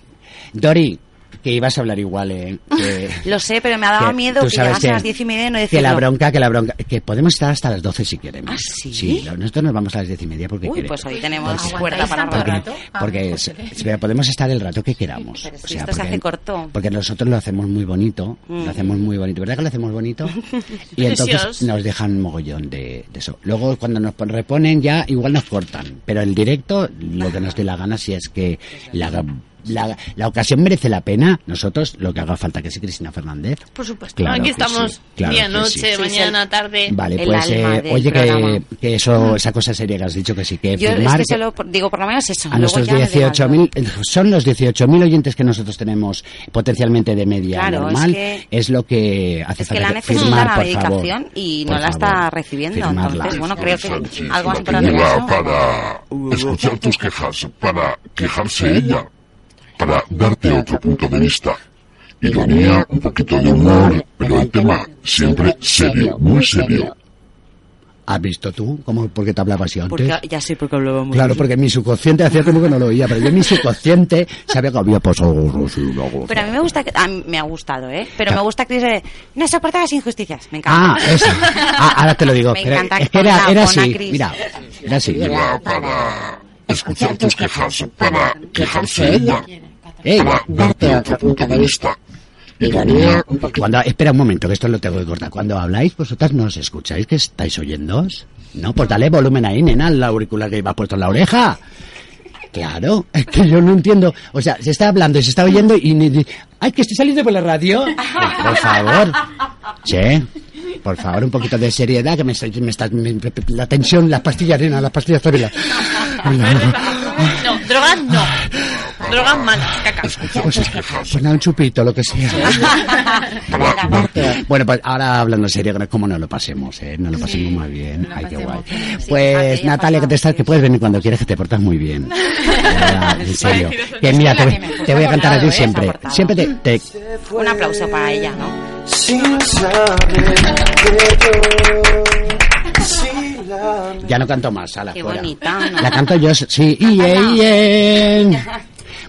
Dori, que ibas a hablar igual, ¿eh? Que, lo sé pero me ha dado que miedo que sabes llegase a las 10 y media y no que la decirlo. bronca, que la bronca, que podemos estar hasta las 12 si queremos. ¿Ah, sí? lo- nosotros nos vamos a las 10 y media porque Uy, queremos. pues hoy tenemos ¿Aguantáis cuerda para porque, rato. Ah, porque es- sí. es- podemos estar el rato que queramos. Pero si O sea, esto se porque- hace corto. Porque nosotros lo hacemos muy bonito, Mm. lo hacemos muy bonito, ¿verdad que lo hacemos bonito? y entonces nos dejan mogollón de, de eso. Luego cuando nos pon- reponen ya igual nos cortan, pero el directo lo que nos dé la gana si es que la, la, la ocasión merece la pena, nosotros lo que haga falta que sí Cristina Fernández. Por supuesto. Claro Aquí que estamos sí, claro día, que noche, sí. Sí, mañana, tarde. Vale, El pues alma eh, oye que, que eso esa cosa seria que has dicho que sí que Yo es firmar que que- solo por- digo por lo menos eso. a luego nuestros ya me 18.000 dejas, son los 18.000 oyentes que nosotros tenemos potencialmente de media Claro, es normal que- es lo que hace Es que falta la necesita firmar, la por medicación favor. y no la está favor, recibiendo. firmarla. Entonces, bueno, creo que algo más la que para escuchar tus quejas, para quejarse ella, para darte otro punto de vista. Ironía, un poquito de humor, pero el tema siempre serio, muy serio. ¿Has visto tú? ¿Cómo, ¿Por qué te hablaba así antes? Porque, ya sé porque hablábamos. Claro, porque mi subconsciente hacía como que no lo oía, pero yo mi subconsciente sabía que había pasado algo así, una cosa. Pero a mí me gusta, que- a mí me ha gustado, ¿eh? Pero Claro. me gusta que dice, no soporta las injusticias. Me encanta. Ah, eso. Ah, ahora te lo digo. Me pero encanta es que era, era así. Mira, era así. Figura para escuchar tus quejas, para quejarse ella, Para darte otro punto de vista. Ironía, un poquito Cuando, espera un momento, que esto lo tengo que cortar. Cuando habláis, vosotras no os escucháis, que estáis oyendo. No, pues dale volumen ahí, nena, al auricular que iba puesto en la oreja. Claro, es que yo no entiendo. O sea, se está hablando y se está oyendo y ni. ¡Ay, que estoy saliendo por la radio! Por, por favor. Che, por favor, un poquito de seriedad, que me, está- me está. me- la tensión, las pastillas, nena, las pastillas todavía. No, drogas no. Drogas malas, caca. Pues, pues nada, un chupito, lo que sea. Bueno, pues ahora hablando en serio, como no lo pasemos, ¿eh? No lo pasemos muy bien. Ay, qué guay. Pues Natalia, que te estás, que puedes venir cuando quieras, que te portas muy bien. Verdad, en serio. Que mira, te, voy- te voy a cantar a ti siempre. Siempre te, te- Un aplauso para ella, ¿no? sin saber sí Ya no canto más, a la Qué fuera. bonita, ¿no? La canto yo, sí. Y, y, y.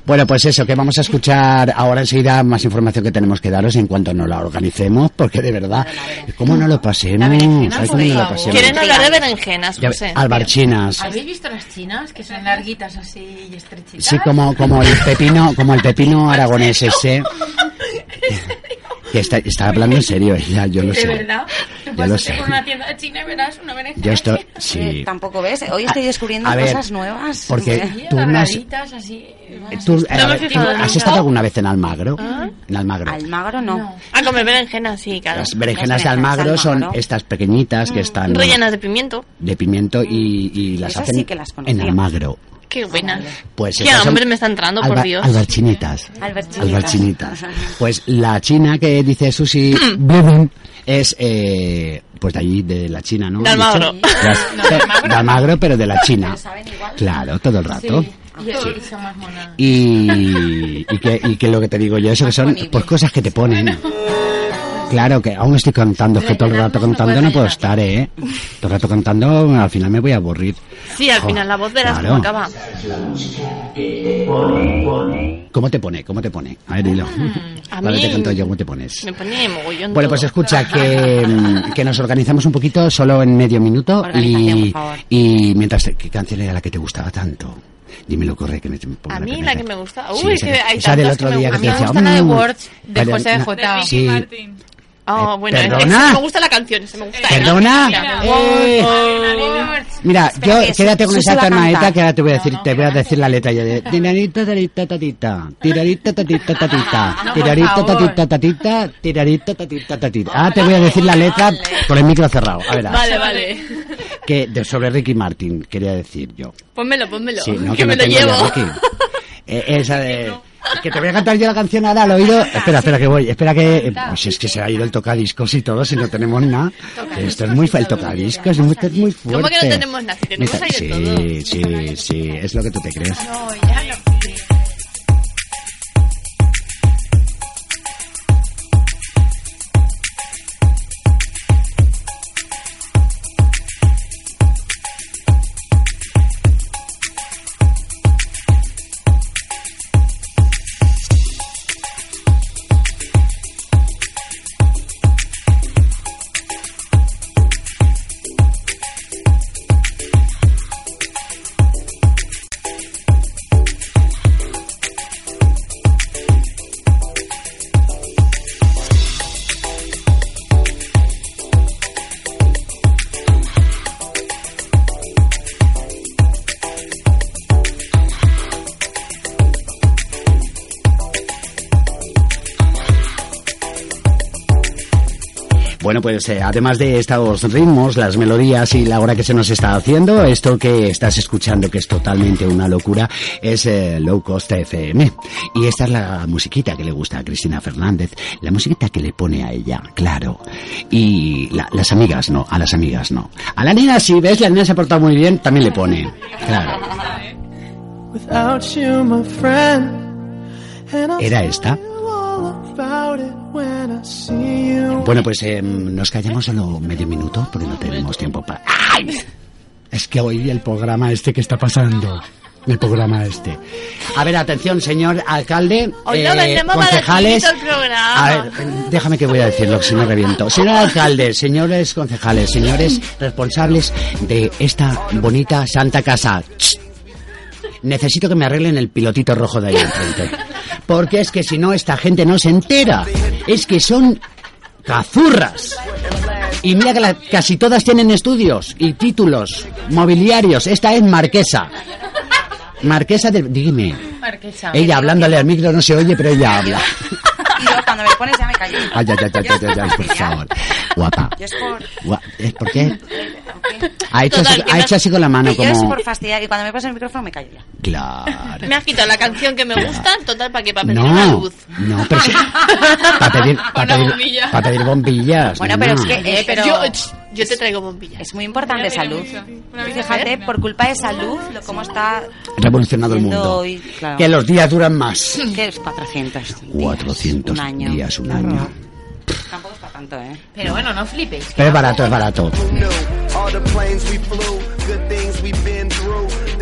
Bueno, pues eso, que vamos a escuchar ahora enseguida más información que tenemos que daros en cuanto nos la organicemos, porque de verdad, ¿cómo no lo cómo no? Quieren hablar de berenjenas, Ya- no sé. Albarchinas. ¿Habéis visto las chinas? Que son larguitas así y estrechitas. Sí, como, como el pepino, como el pepino aragonés ese. Está, está hablando en serio ella, yo lo ¿De sé. verdad? Yo lo Pásate sé. por una tienda de China y verás una berenjena. Yo estoy, Eh, sí. Tampoco ves. Hoy estoy descubriendo a ver, cosas nuevas. porque Sí. tú no has- así. Tú, No me ver, ¿Has estado alguna vez en Almagro? ¿Ah? En Almagro. Almagro no. A comer berenjenas, sí, claro. Las berenjenas de Las berenjenas Almagro de son Almagro. estas pequeñitas que están Rellenas de pimiento. de pimiento y, y las Esas hacen sí que las en Almagro. Qué buena. Pues Qué son hambre me está entrando, por alba- Dios. Albarchinitas. Alberchinitas. Albarchinitas. Pues la china que dice Susi Blum es eh, pues de allí, de la China, ¿no? De. Almagro. Las- No, de Almagro. de Almagro, pero de la China. Pero saben igual. Claro, todo el rato. Sí. Y, y. Y, y, que, y que lo que te digo yo, eso que son pues cosas que te ponen. Claro, que aún estoy cantando, es que todo el rato cantando no puedo estar, ¿eh? Todo el rato cantando, al final me voy a aburrir. Sí, al Jo, final la voz verás claro. cómo acaba. ¿Cómo te pone? ¿Cómo te pone? A ver, dilo. a Ahora mí- te canto yo, ¿cómo te pones? Me pone mogollón Bueno, pues escucha, que, mm, que nos organizamos un poquito, solo en medio minuto. Y, y mientras, ¿qué canción era la que te gustaba tanto? Dímelo, corre, que me pongo A mí canción. la que me gusta. Sí, Uy, esa que que- hay esa del que otro me día que A te mí me decía, gusta la de "Mm". Words de Vale, José na- J. Sí. Martín. Oh, Eh, bueno, ¿perdona? me gusta la canción, ese me gusta. ¿Perdona? Eh. Mira, yo quédate con esa tonadita que ahora te voy a decir, No, no, te voy a decir la letra ya de tirarita tatita tatita, tirarita tatita tatita, favor. tatita tatita, tirarita tatita tatita. Ah, te voy a decir la letra con el micro cerrado. A ver, Vale, vale. que de, sobre Ricky Martin quería decir yo. Pónmelo, pónmelo. Sí, no, que, que, me lo llevo. Eh, esa de que te voy a cantar yo la canción ahora al oído. Espera, espera que voy. Espera que pues es que se ha ido el tocadiscos y todo si no tenemos nada. Esto es muy el tocadiscos, es muy, esto es muy fuerte. ¿Cómo que no tenemos nada? Si tenemos Mira, ahí de todo. Sí, sí, sí, es lo que tú te crees. No, ya no. Pues eh, además de estos ritmos, las melodías y la hora que se nos está haciendo, esto que estás escuchando, que es totalmente una locura, es eh, Low Cost FM. Y esta es la musiquita que le gusta a Cristina Fernández, la musiquita que le pone a ella, claro. Y la- las amigas no, a las amigas no. A la nena, si ves, la nena se ha portado muy bien, también le pone. Claro. Era esta. Bueno, pues eh, nos callamos solo medio minuto porque no tenemos tiempo para... ¡Ay! Es que hoy el programa este que está pasando. El programa este. A ver, atención, señor alcalde. Hoy no eh, concejales. el programa. A ver, eh, déjame que voy a decirlo, si no reviento. Señor alcalde, señores concejales, señores responsables de esta bonita santa casa. Ch. Necesito que me arreglen el pilotito rojo de ahí enfrente. Porque es que si no, esta gente no se entera. Es que son cazurras. Y mira que la- casi todas tienen estudios y títulos mobiliarios. Esta es marquesa. Marquesa de... Dime. Marquesa. Ella hablándole al micro no se oye, pero ella habla. Yo cuando me lo pones ya me callo. Ay, ay, ay, ay, ay, ay, ay, por favor. Guapa. Yo es por... Gua- ¿Es por qué? Ha hecho, Total, así, que ha no- hecho así con la mano Yo es como... por fastidiar y cuando me pones el micrófono me callo ya. Claro. Me has quitado la canción que me gusta, total, ¿para qué? Para pedir una No, luz. no, pero sí. Para pedir, para Una pedir, bombilla. para pedir bombillas. Bueno, nena. pero es que... eh, pero... Yo, yo te traigo bombillas. Es muy importante Mira, salud. mira, mucho. Una vez Fíjate, por culpa de salud, lo, cómo está Revolucionado el mundo. hoy, claro. Que los días duran más. ¿Qué es 400? días, 400 un año. días, un año. Tampoco tanto, ¿eh? Pero bueno, no flipéis. Pero es barato, es barato.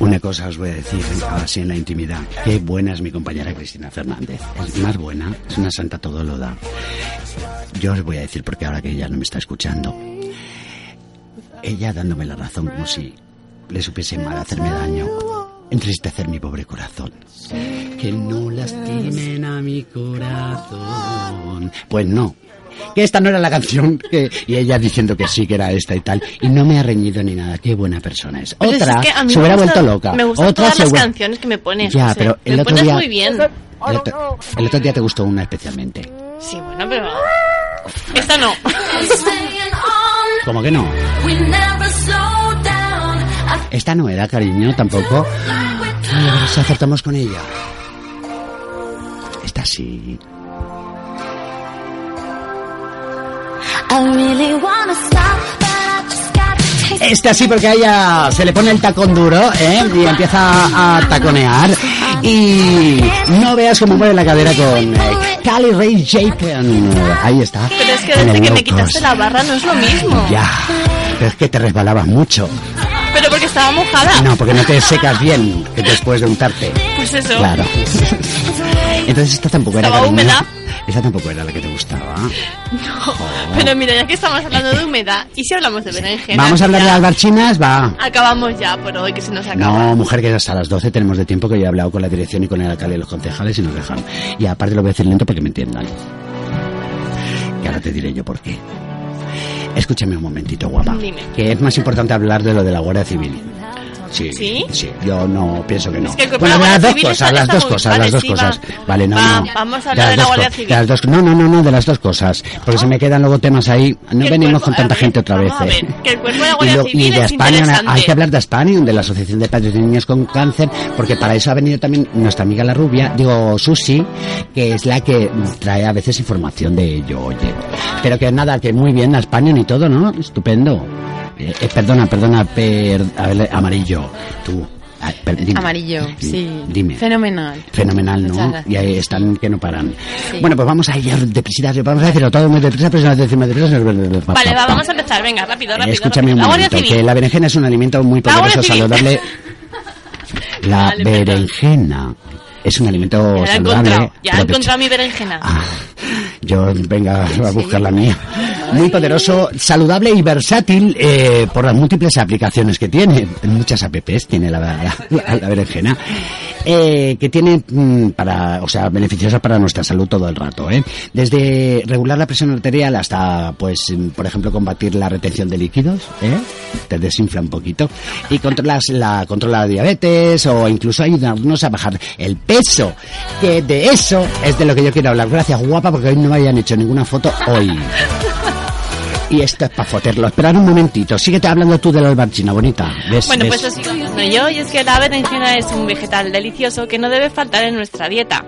Una cosa os voy a decir, así en la intimidad. Qué buena es mi compañera Cristina Fernández. Es más buena, es una santa todo lo da. Yo os voy a decir porque ahora que ella no me está escuchando. Ella dándome la razón como si le supiese mal hacerme daño. Entristecer mi pobre corazón. Que no lastimen a mi corazón. Pues no. Que esta no era la canción. que- y ella diciendo que sí, que era esta y tal. Y no me ha reñido ni nada. Qué buena persona es. Pero Otra es que se me hubiera gustan- vuelto loca. Me gustan Otra todas se las hubiera- canciones que me pones. Ya, José. pero el me otro pones día- muy bien. El otro, el otro día te gustó una especialmente. Sí, bueno, pero... Esta no. ¿Cómo que no? Esta no era, cariño, tampoco. Ay, a ver si acertamos con ella. Esta sí. Esta sí, porque a ella se le pone el tacón duro, ¿eh? Y empieza a taconear. Y no veas cómo mueve la cadera con eh, Cali Ray Japen. Ahí está. Pero es que desde que me quitaste la barra no es lo mismo. Ya. Pero es que te resbalabas mucho. Pero porque estaba mojada. No, porque no te secas bien después de untarte. Pues eso. Claro. Entonces esta tampoco era cariño. húmeda. Esta tampoco era la que te gustaba. Pero mira, ya que estamos hablando de humedad, ¿y si hablamos de berenjena? Vamos a hablar de Ya albarchinas, va. Acabamos ya por hoy, que se nos acaba. No, mujer, que hasta las 12 tenemos de tiempo que yo he hablado con la dirección y con el alcalde y los concejales y nos dejan. Y aparte lo voy a decir lento porque me entiendan. Y ahora te diré yo por qué. Escúchame un momentito, guapa. Dime. Que es más importante hablar de lo de la Guardia Civil. Sí, ¿Sí? yo no pienso que no. Es que el cuerpo de bueno, la las dos cosas, las dos cosas, las dos cosas. Vale, no, Va, no. vamos a hablar de la dos Guardia co- Civil. las dos- no, no, no, no, de las dos cosas. Porque se me quedan luego temas ahí. No venimos cuerpo- con tanta ver, gente otra vez. eh. ver, que el cuerpo de la Y, Guardia lo- Civil y de es España, hay que hablar de España, de la Asociación de Padres de Niños con Cáncer, porque para eso ha venido también nuestra amiga la rubia, digo Susi, que es la que trae a veces información de ello, oye. Pero que nada, que muy bien a España y todo, ¿no? Estupendo. Eh, eh, perdona, perdona, per, a ver, amarillo, tú. Per- dime. Amarillo, sí. Dime. Fenomenal. Fenomenal, ¿no? Y ahí están que no paran. Sí. Bueno, pues vamos a ir deprisa, vamos a decirlo todo muy deprisa, pero si no decimos deprisa... Vale, va, vamos a empezar. Venga, rápido, rápido. Escúchame un rápido. La momento, Civil. que la berenjena es un alimento muy La poderoso, saludable. La berenjena es un alimento Ya saludable. encontrado. Ya he encontrado mi berenjena. Ah, yo venga a buscar la mía. Muy poderoso, saludable y versátil eh, por las múltiples aplicaciones que tiene. Muchas apps tiene la, la, la- la berenjena. Eh, que tiene mm, para, o sea, beneficiosa para nuestra salud todo el rato, ¿eh? Desde regular la presión arterial hasta, pues, mm, por ejemplo, combatir la retención de líquidos, ¿eh? Te desinfla un poquito. Y controlas la, controla la diabetes o incluso ayudarnos a bajar el peso. Que de eso es de lo que yo quiero hablar. Gracias, guapa, porque hoy no me hayan hecho ninguna foto hoy. Y esto es para foterlo. Esperad un momentito. Síguete hablando tú de la albarchina, bonita. ¿Ves? Bueno, ¿Ves? pues os sigo diciendo yo, y es que la berenjena es un vegetal delicioso que no debe faltar en nuestra dieta.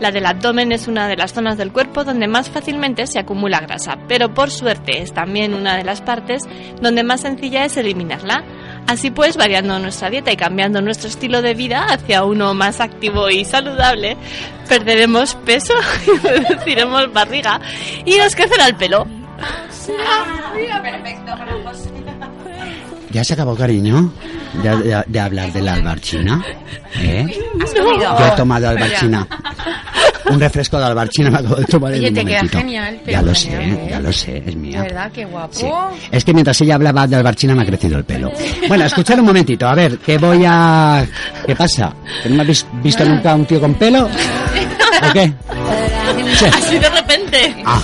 La del abdomen es una de las zonas del cuerpo donde más fácilmente se acumula grasa, pero por suerte es también una de las partes donde más sencilla es eliminarla. Así pues, variando nuestra dieta y cambiando nuestro estilo de vida hacia uno más activo y saludable, perderemos peso reduciremos barriga y nos crecerá el pelo. ¿Ya se acabó, cariño? De, de- de hablar de la albarchina. ¿Eh? ¿Has comido? Yo he tomado albarchina. Un refresco de albarchina me acabo de tomar en Oye, un te queda momentito. genial, pero Ya lo genial, sé, ¿eh? ya lo sé, es mía. verdad, qué guapo. Sí. Es que mientras ella hablaba de albarchina me ha crecido el pelo. Bueno, escuchad un momentito, a ver, que voy a... ¿Qué pasa? ¿Que no me habéis visto nunca un tío con pelo? ¿O qué? Sí. Así de repente. Ah,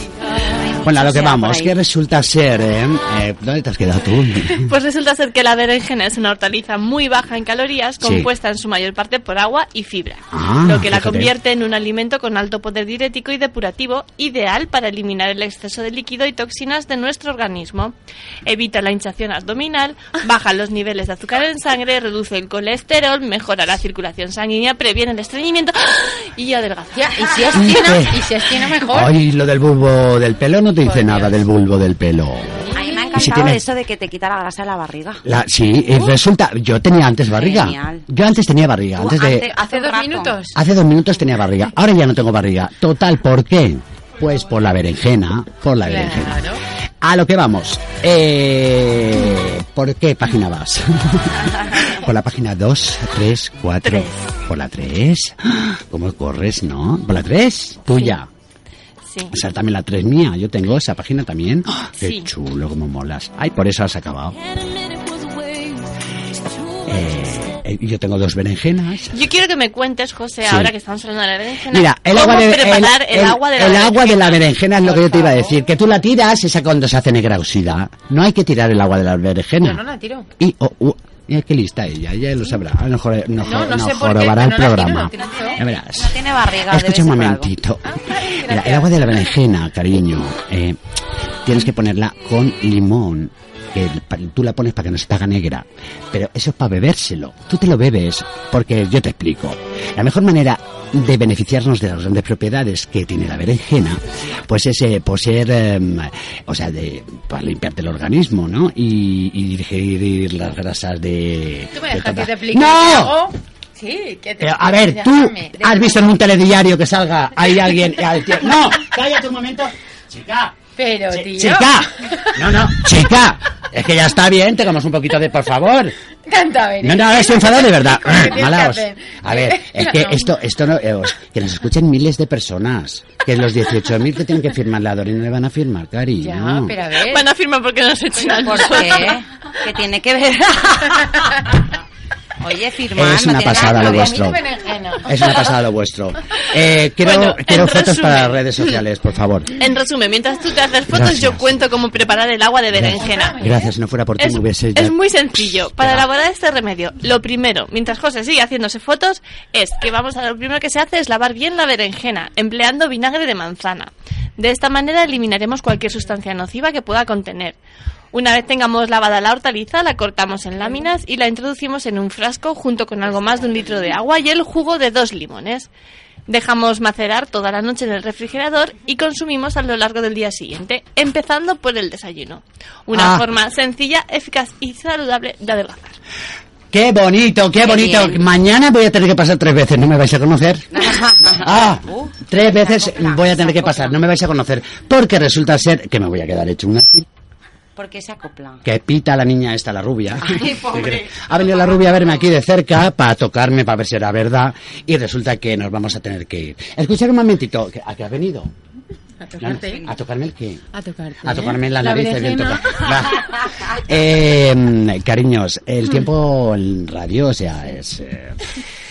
Bueno, a lo que vamos, que resulta ser, ¿eh? Eh, ¿Dónde te has quedado tú? Pues resulta ser que la berenjena es una hortaliza muy baja en calorías, Sí. compuesta en su mayor parte por agua y fibra, Ah, lo que la fíjate. convierte en un alimento con alto poder diurético y depurativo, ideal para eliminar el exceso de líquido y toxinas de nuestro organismo. Evita la hinchación abdominal, baja los niveles de azúcar en sangre, reduce el colesterol, mejora la circulación sanguínea, previene el estreñimiento y adelgaza. Ya, y si es y si es fina mejor. Ay, lo del bulbo del pelo no te dice nada del bulbo del pelo. A mí me ha Y si encantado tiene- eso de que te quita la grasa de la barriga. La, sí, y resulta, yo tenía antes barriga. Genial. Yo antes tenía barriga, antes de... Hace dos minutos. Hace dos minutos tenía barriga, ahora ya no tengo barriga. Total, ¿por qué? Pues por la berenjena, por la berenjena. A lo que vamos. Eh, ¿Por qué página vas? por la página 2, 3, 4. Por la 3. ¿Cómo corres, no? ¿Por la 3? Tuya. Sí. O sea, también la 3 mía. Yo tengo esa página también. Qué Sí. chulo, como molas. Ay, por eso has acabado. Eh, yo tengo dos berenjenas. Yo quiero que me cuentes, José, Sí. ahora que estamos hablando de la berenjena, Mira, el agua de, preparar el, el- agua de la el agua de berenjena. la berenjena es lo que yo te iba a decir. Que tú la tiras, esa cuando se hace negra oxida. No hay que tirar el agua de la berenjena. Yo no la tiro. Y, oh, oh, mira qué lista ella, ella lo sabrá. A lo mejor no, No, no sé por qué, jorobará el no programa. yo. Ya verás. No tiene barriga. Escucha un momentito. Mira, el agua de la berenjena, cariño, eh, tienes que ponerla con limón. Que tú la pones para que no se te haga negra. Pero eso es para bebérselo. Tú te lo bebes porque yo te explico. La mejor manera de beneficiarnos de las grandes propiedades que tiene la berenjena, pues es eh, poseer, em, o sea, de, para limpiarte el organismo, ¿no? Y, y digerir las grasas de... ¿Tú me de dejas que te explique ¡No! Sí, que te Pero, a ver, tú Déjame, has visto en un telediario que salga ahí alguien. al tío- No, cállate un momento. Chica, Pero, tío. chica. No, no, chica. Es que ya está bien, tengamos un poquito de, por favor. Canta. No, no, estoy enfadado de verdad. ¿Qué tienes que Malaos. A ver, es que esto, esto no, eh, os- que nos escuchen miles de personas. Que los 18.000 que tienen que firmar la Dori no le van a firmar, cariño. Ya, pero a ver. Van a firmar porque nos echan ¿Por qué? ¿Qué tiene que ver? Oye, firmar. Es no una pasada nada lo vuestro. Es una pasada lo vuestro. Eh, quiero Bueno, quiero en fotos resumen. para las redes sociales, por favor. En resumen, mientras tú te haces fotos, Gracias. yo cuento cómo preparar el agua de berenjena. Gracias, si no fuera por ti Es, me hubiese ya- es muy sencillo. Para elaborar este remedio, lo primero, mientras José sigue haciéndose fotos, es que vamos a lo primero que se hace es lavar bien la berenjena, empleando vinagre de manzana. De esta manera eliminaremos cualquier sustancia nociva que pueda contener. Una vez tengamos lavada la hortaliza, la cortamos en láminas y la introducimos en un frasco junto con algo más de un litro de agua y el jugo de dos limones. Dejamos macerar toda la noche en el refrigerador y consumimos a lo largo del día siguiente, empezando por el desayuno. Una Ah. forma sencilla, eficaz y saludable de adelgazar. Qué bonito, qué, Qué bonito. bien. Mañana voy a tener que pasar tres veces, ¿no me vais a conocer? Ah, tres veces voy a tener que pasar, no me vais a conocer. Porque resulta ser que me voy a quedar hecho una... ¿Por qué se acopla? Que pita la niña esta, la rubia. Ay, pobre. Ha venido la rubia a verme aquí de cerca para tocarme, para ver si era verdad. Y resulta que nos vamos a tener que ir. Escuchad un momentito. ¿A qué has venido? A tocarte. ¿A tocarme el qué? A tocarte. A tocarme la La nariz. bien. Va. Eh, cariños, el tiempo en radio, o sea, es... eh,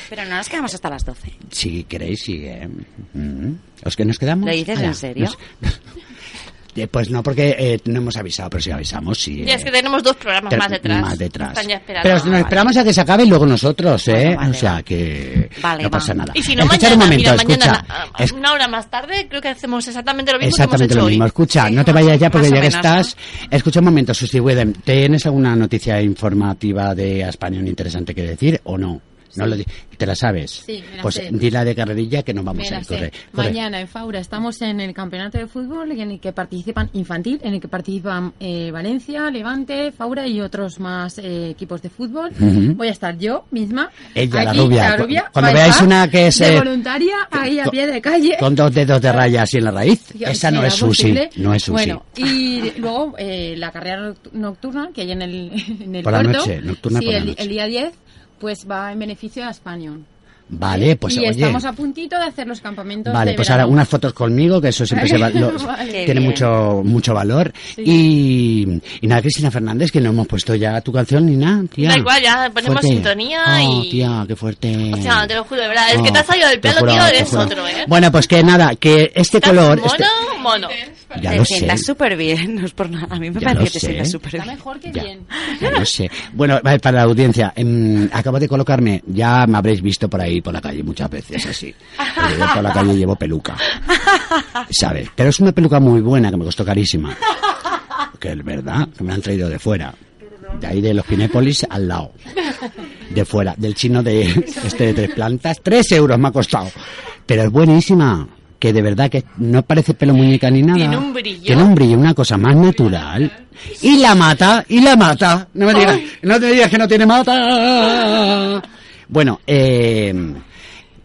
Pero no nos quedamos hasta las 12. si queréis, sí. eh. Mm. ¿Os que nos quedamos? ¿Lo dices en Ala, serio? nos- Eh, Pues no, porque eh, no hemos avisado, pero si avisamos, sí. Y es eh. que tenemos dos programas más detrás. Más detrás. Están ya esperando. Pero nos esperamos a que se acabe y luego nosotros, ¿eh? Bueno, vale, o sea que Vale, no pasa nada. Y si no, Escuchad mañana, un momento, mira, escucha. mañana, a- Es- una hora más tarde, creo que hacemos exactamente lo mismo Exactamente que lo hemos hecho mismo. hoy. Escucha, no te vayas ya porque ya que estás. Escucha un momento, Susi Wedem, ¿Tienes alguna noticia informativa de español interesante que decir o no? No lo ¿Te la sabes? Sí, me la Pues sé. dila de carrerilla que no vamos Me a ir. sé. Corre, corre. Mañana en Faura estamos en el campeonato de fútbol en el que participan infantil, en el que participan eh, Valencia, Levante, Faura y otros más eh, equipos de fútbol. Voy a estar yo misma. Ella, la rubia. la rubia, Cu- cuando veáis una que es, de eh, voluntaria ahí a con- pie de calle. Con dos dedos de raya así en la raíz. Sí, Esa no es Susi. No es Susi. Bueno, y luego eh, la carrera noct- nocturna que hay en el, en el Por la puerto. noche, nocturna sí, por la el, noche. el día 10 pues va en beneficio a Español. Vale, pues y oye. estamos a puntito de hacer los campamentos Vale, de pues verano. ahora unas fotos conmigo, que eso siempre se va- lo- Vale. Qué tiene bien. mucho mucho valor. Sí. Y, y nada, Cristina Fernández, que no hemos puesto ya tu canción ni nada, tía. Da igual, ya ponemos Fuerte. sintonía Oh, y... tía, qué fuerte. O sea, te lo juro, de verdad. Oh, que te ha salido del pelo, juro, tío, eres otro, ¿eh? Bueno, pues que nada, que este Estás color... mono, este- mono. Te lo sé. sientas súper bien, no es por nada. A mí me Ya parece que te sientas súper Está bien. mejor que Ya. bien. Ya lo sé. Bueno, vale, para la audiencia, em, acabo de colocarme, ya me habréis visto por ahí, por la calle muchas veces, así. Porque yo por la calle llevo peluca, ¿sabes? Pero es una peluca muy buena que me costó carísima. Que es verdad, que me la han traído de fuera. De ahí de los Pinépolis al lado. De fuera, del chino de este de tres plantas. Tres euros me ha costado. Pero es buenísima. Que de verdad que no parece pelo muñeca ni nada. Tiene un brillo. Tiene un brillo, una cosa más natural. Y la mata, y la mata. No me digas, no te digas que no tiene mata. Bueno, eh,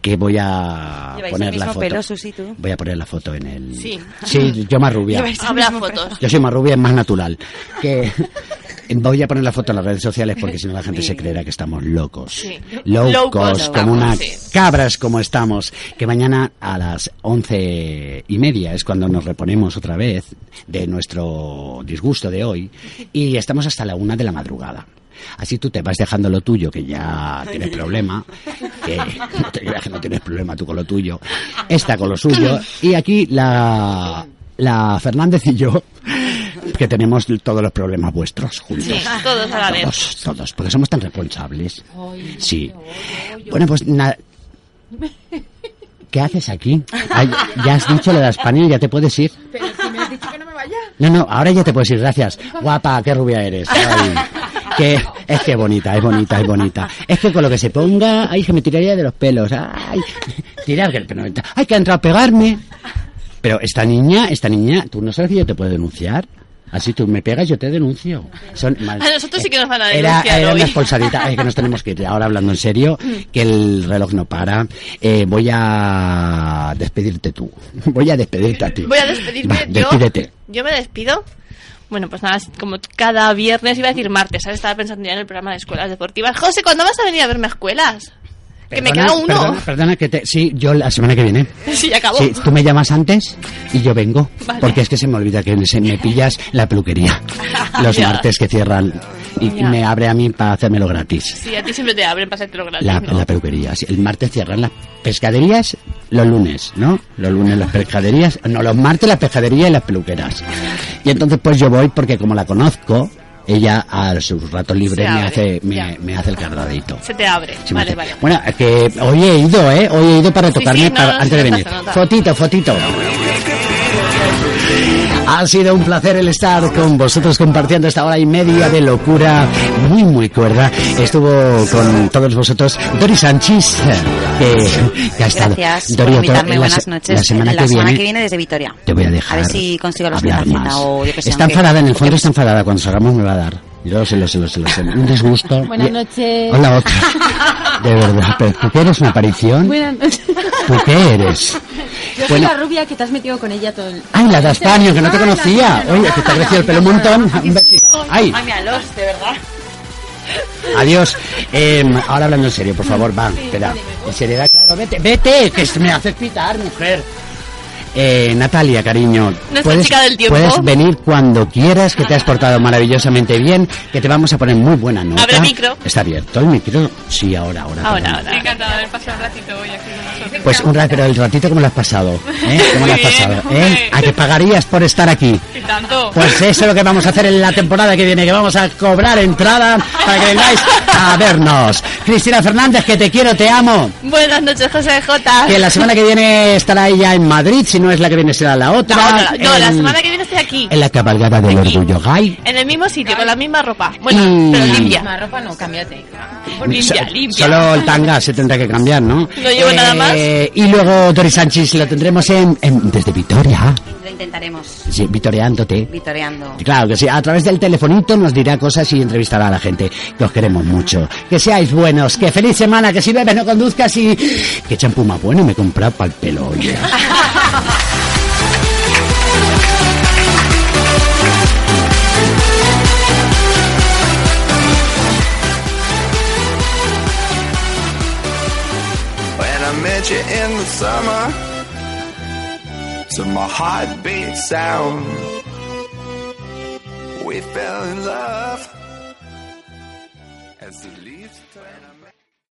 que voy a Lleváis poner el la foto. pelo, Susi, tú. Voy a poner la foto en el. Sí. Sí, yo más rubia. Mismo fotos. Yo soy más rubia, es más natural. Que voy a poner la foto en las redes sociales porque si no la gente se creerá que estamos locos. Sí. Locos, Locos como unas sí. cabras como estamos. Que mañana a las once y media es cuando nos reponemos otra vez de nuestro disgusto de hoy y estamos hasta la una de la madrugada. Así tú te vas dejando lo tuyo, que ya tienes problema, que no te creas que no tienes problema tú con lo tuyo, esta con lo suyo, y aquí la, la Fernández y yo, que tenemos todos los problemas vuestros juntos. Sí, todos a la vez. Todos, todos, porque somos tan responsables. Sí. Bueno, pues nada. ¿Qué haces aquí? Ay, ya has dicho lo de España, ya te puedes ir. Pero si me has dicho que no me vaya. No, no, ahora ya te puedes ir, gracias. Guapa, qué rubia eres. Ay, que, es que bonita, es bonita, es bonita. Es que con lo que se ponga, ay, que me tiraría de los pelos. Ay, tirar del pelo. Ay, que ha entrado a pegarme. Pero esta niña, esta niña, tú no sabes que yo te puedo denunciar. Así tú me pegas, yo te denuncio. Son mal- A nosotros sí que nos van a era, denunciar era hoy. una expulsadita, es que nos tenemos que ir. Ahora hablando en serio, que el reloj no para. Eh, voy a despedirte tú. Voy a despedirte a ti. Voy a despedirme Va, yo. despídete. Yo me despido. Bueno, pues nada, como cada viernes iba a decir martes, ¿sabes? Estaba pensando ya en el programa de escuelas deportivas. José, ¿cuándo vas a venir a verme a escuelas? Que me queda uno. Perdona, perdona que te... Sí, yo la semana que viene. Sí, ya acabó. Sí, tú me llamas antes y yo vengo. Vale. Porque es que se me olvida que se me pillas la peluquería. Los Ya. martes que cierran y Ya. me abre a mí para hacérmelo gratis. Sí, a ti siempre te abren para hacértelo gratis, La, ¿no? la peluquería. Sí, El martes cierran las pescaderías los lunes, ¿no? Los lunes las pescaderías. No, los martes las pescaderías y las peluqueras. Y entonces pues yo voy porque como la conozco, ella a sus ratos libres me hace, me, hace el cardadito. Se te abre. Vale, hace- vale. Bueno, es que hoy he ido, ¿eh? Hoy he ido para tocarme sí, no, para- no, antes de venir. nota. Fotito, fotito. Ha sido un placer el estar con vosotros compartiendo esta hora y media de locura muy, muy cuerda. Estuvo con todos vosotros Dori Sánchez, que, que ha estado. Gracias Dori, por invitarme. la Buenas noches. La semana, la que, semana viene, que viene desde Vitoria. te voy a dejar. A ver si consigo la más. o yo que. Está enfadada, en el fondo está enfadada. Cuando salgamos me va a dar. Yo lo sé, lo sé, lo sé, lo sé. Un disgusto. Buenas noches. Hola, otra. De verdad, pero ¿tú qué eres una aparición? Buenas noches. ¿Tú qué eres? Yo soy Bueno. la rubia que te has metido con ella todo el... Ay, la de Astaño, que no te conocía. Oye, que te ha crecido el pelo un montón. Un besito. Ay, Ay, míralos, de verdad. adiós. Eh, ahora hablando en serio, por favor, va, espera. En seriedad, claro, vete, vete, que me haces pitar, mujer. Eh, Natalia, cariño, Nuestra puedes, chica del tiempo. puedes venir cuando quieras, que te has portado maravillosamente bien, que te vamos a poner muy buena nota. Abre micro. Está abierto el micro. Sí, ahora, ahora. Ahora, ahora. Encantado de haber pasado un ratito hoy aquí con nosotros. Pues un rato, pero el ratito, ¿cómo lo has pasado? ¿Eh? ¿Cómo lo has pasado? ¿Eh? ¿A qué pagarías por estar aquí? Y tanto. Pues eso es lo que vamos a hacer en la temporada que viene, que vamos a cobrar entrada para que vengáis a vernos. Cristina Fernández, que te quiero, te amo. Buenas noches, José J. Que la semana que viene estará ella en Madrid, si no es la que viene será la otra. La otra. No, la en- semana que viene estoy aquí. En la cabalgada del orgullo gay. En el mismo sitio, con la misma ropa. Bueno, Mm. pero La limpia. misma ropa no, cámbiate. Limpia, So- limpia. Solo el tanga se tendrá que cambiar, ¿no? No llevo nada más. Y luego Doris Sánchez lo tendremos en, en- desde Vitoria. Intentaremos. Sí, vitoreándote. Vitoreando. Claro que sí, a través del telefonito nos dirá cosas y entrevistará a la gente. Que os queremos mucho. Que seáis buenos, que feliz semana, que si bebes no conduzcas y... Que champú más bueno me he comprado para el pelo, oye. Met you in the summer, to my heartbeat sound, we fell in love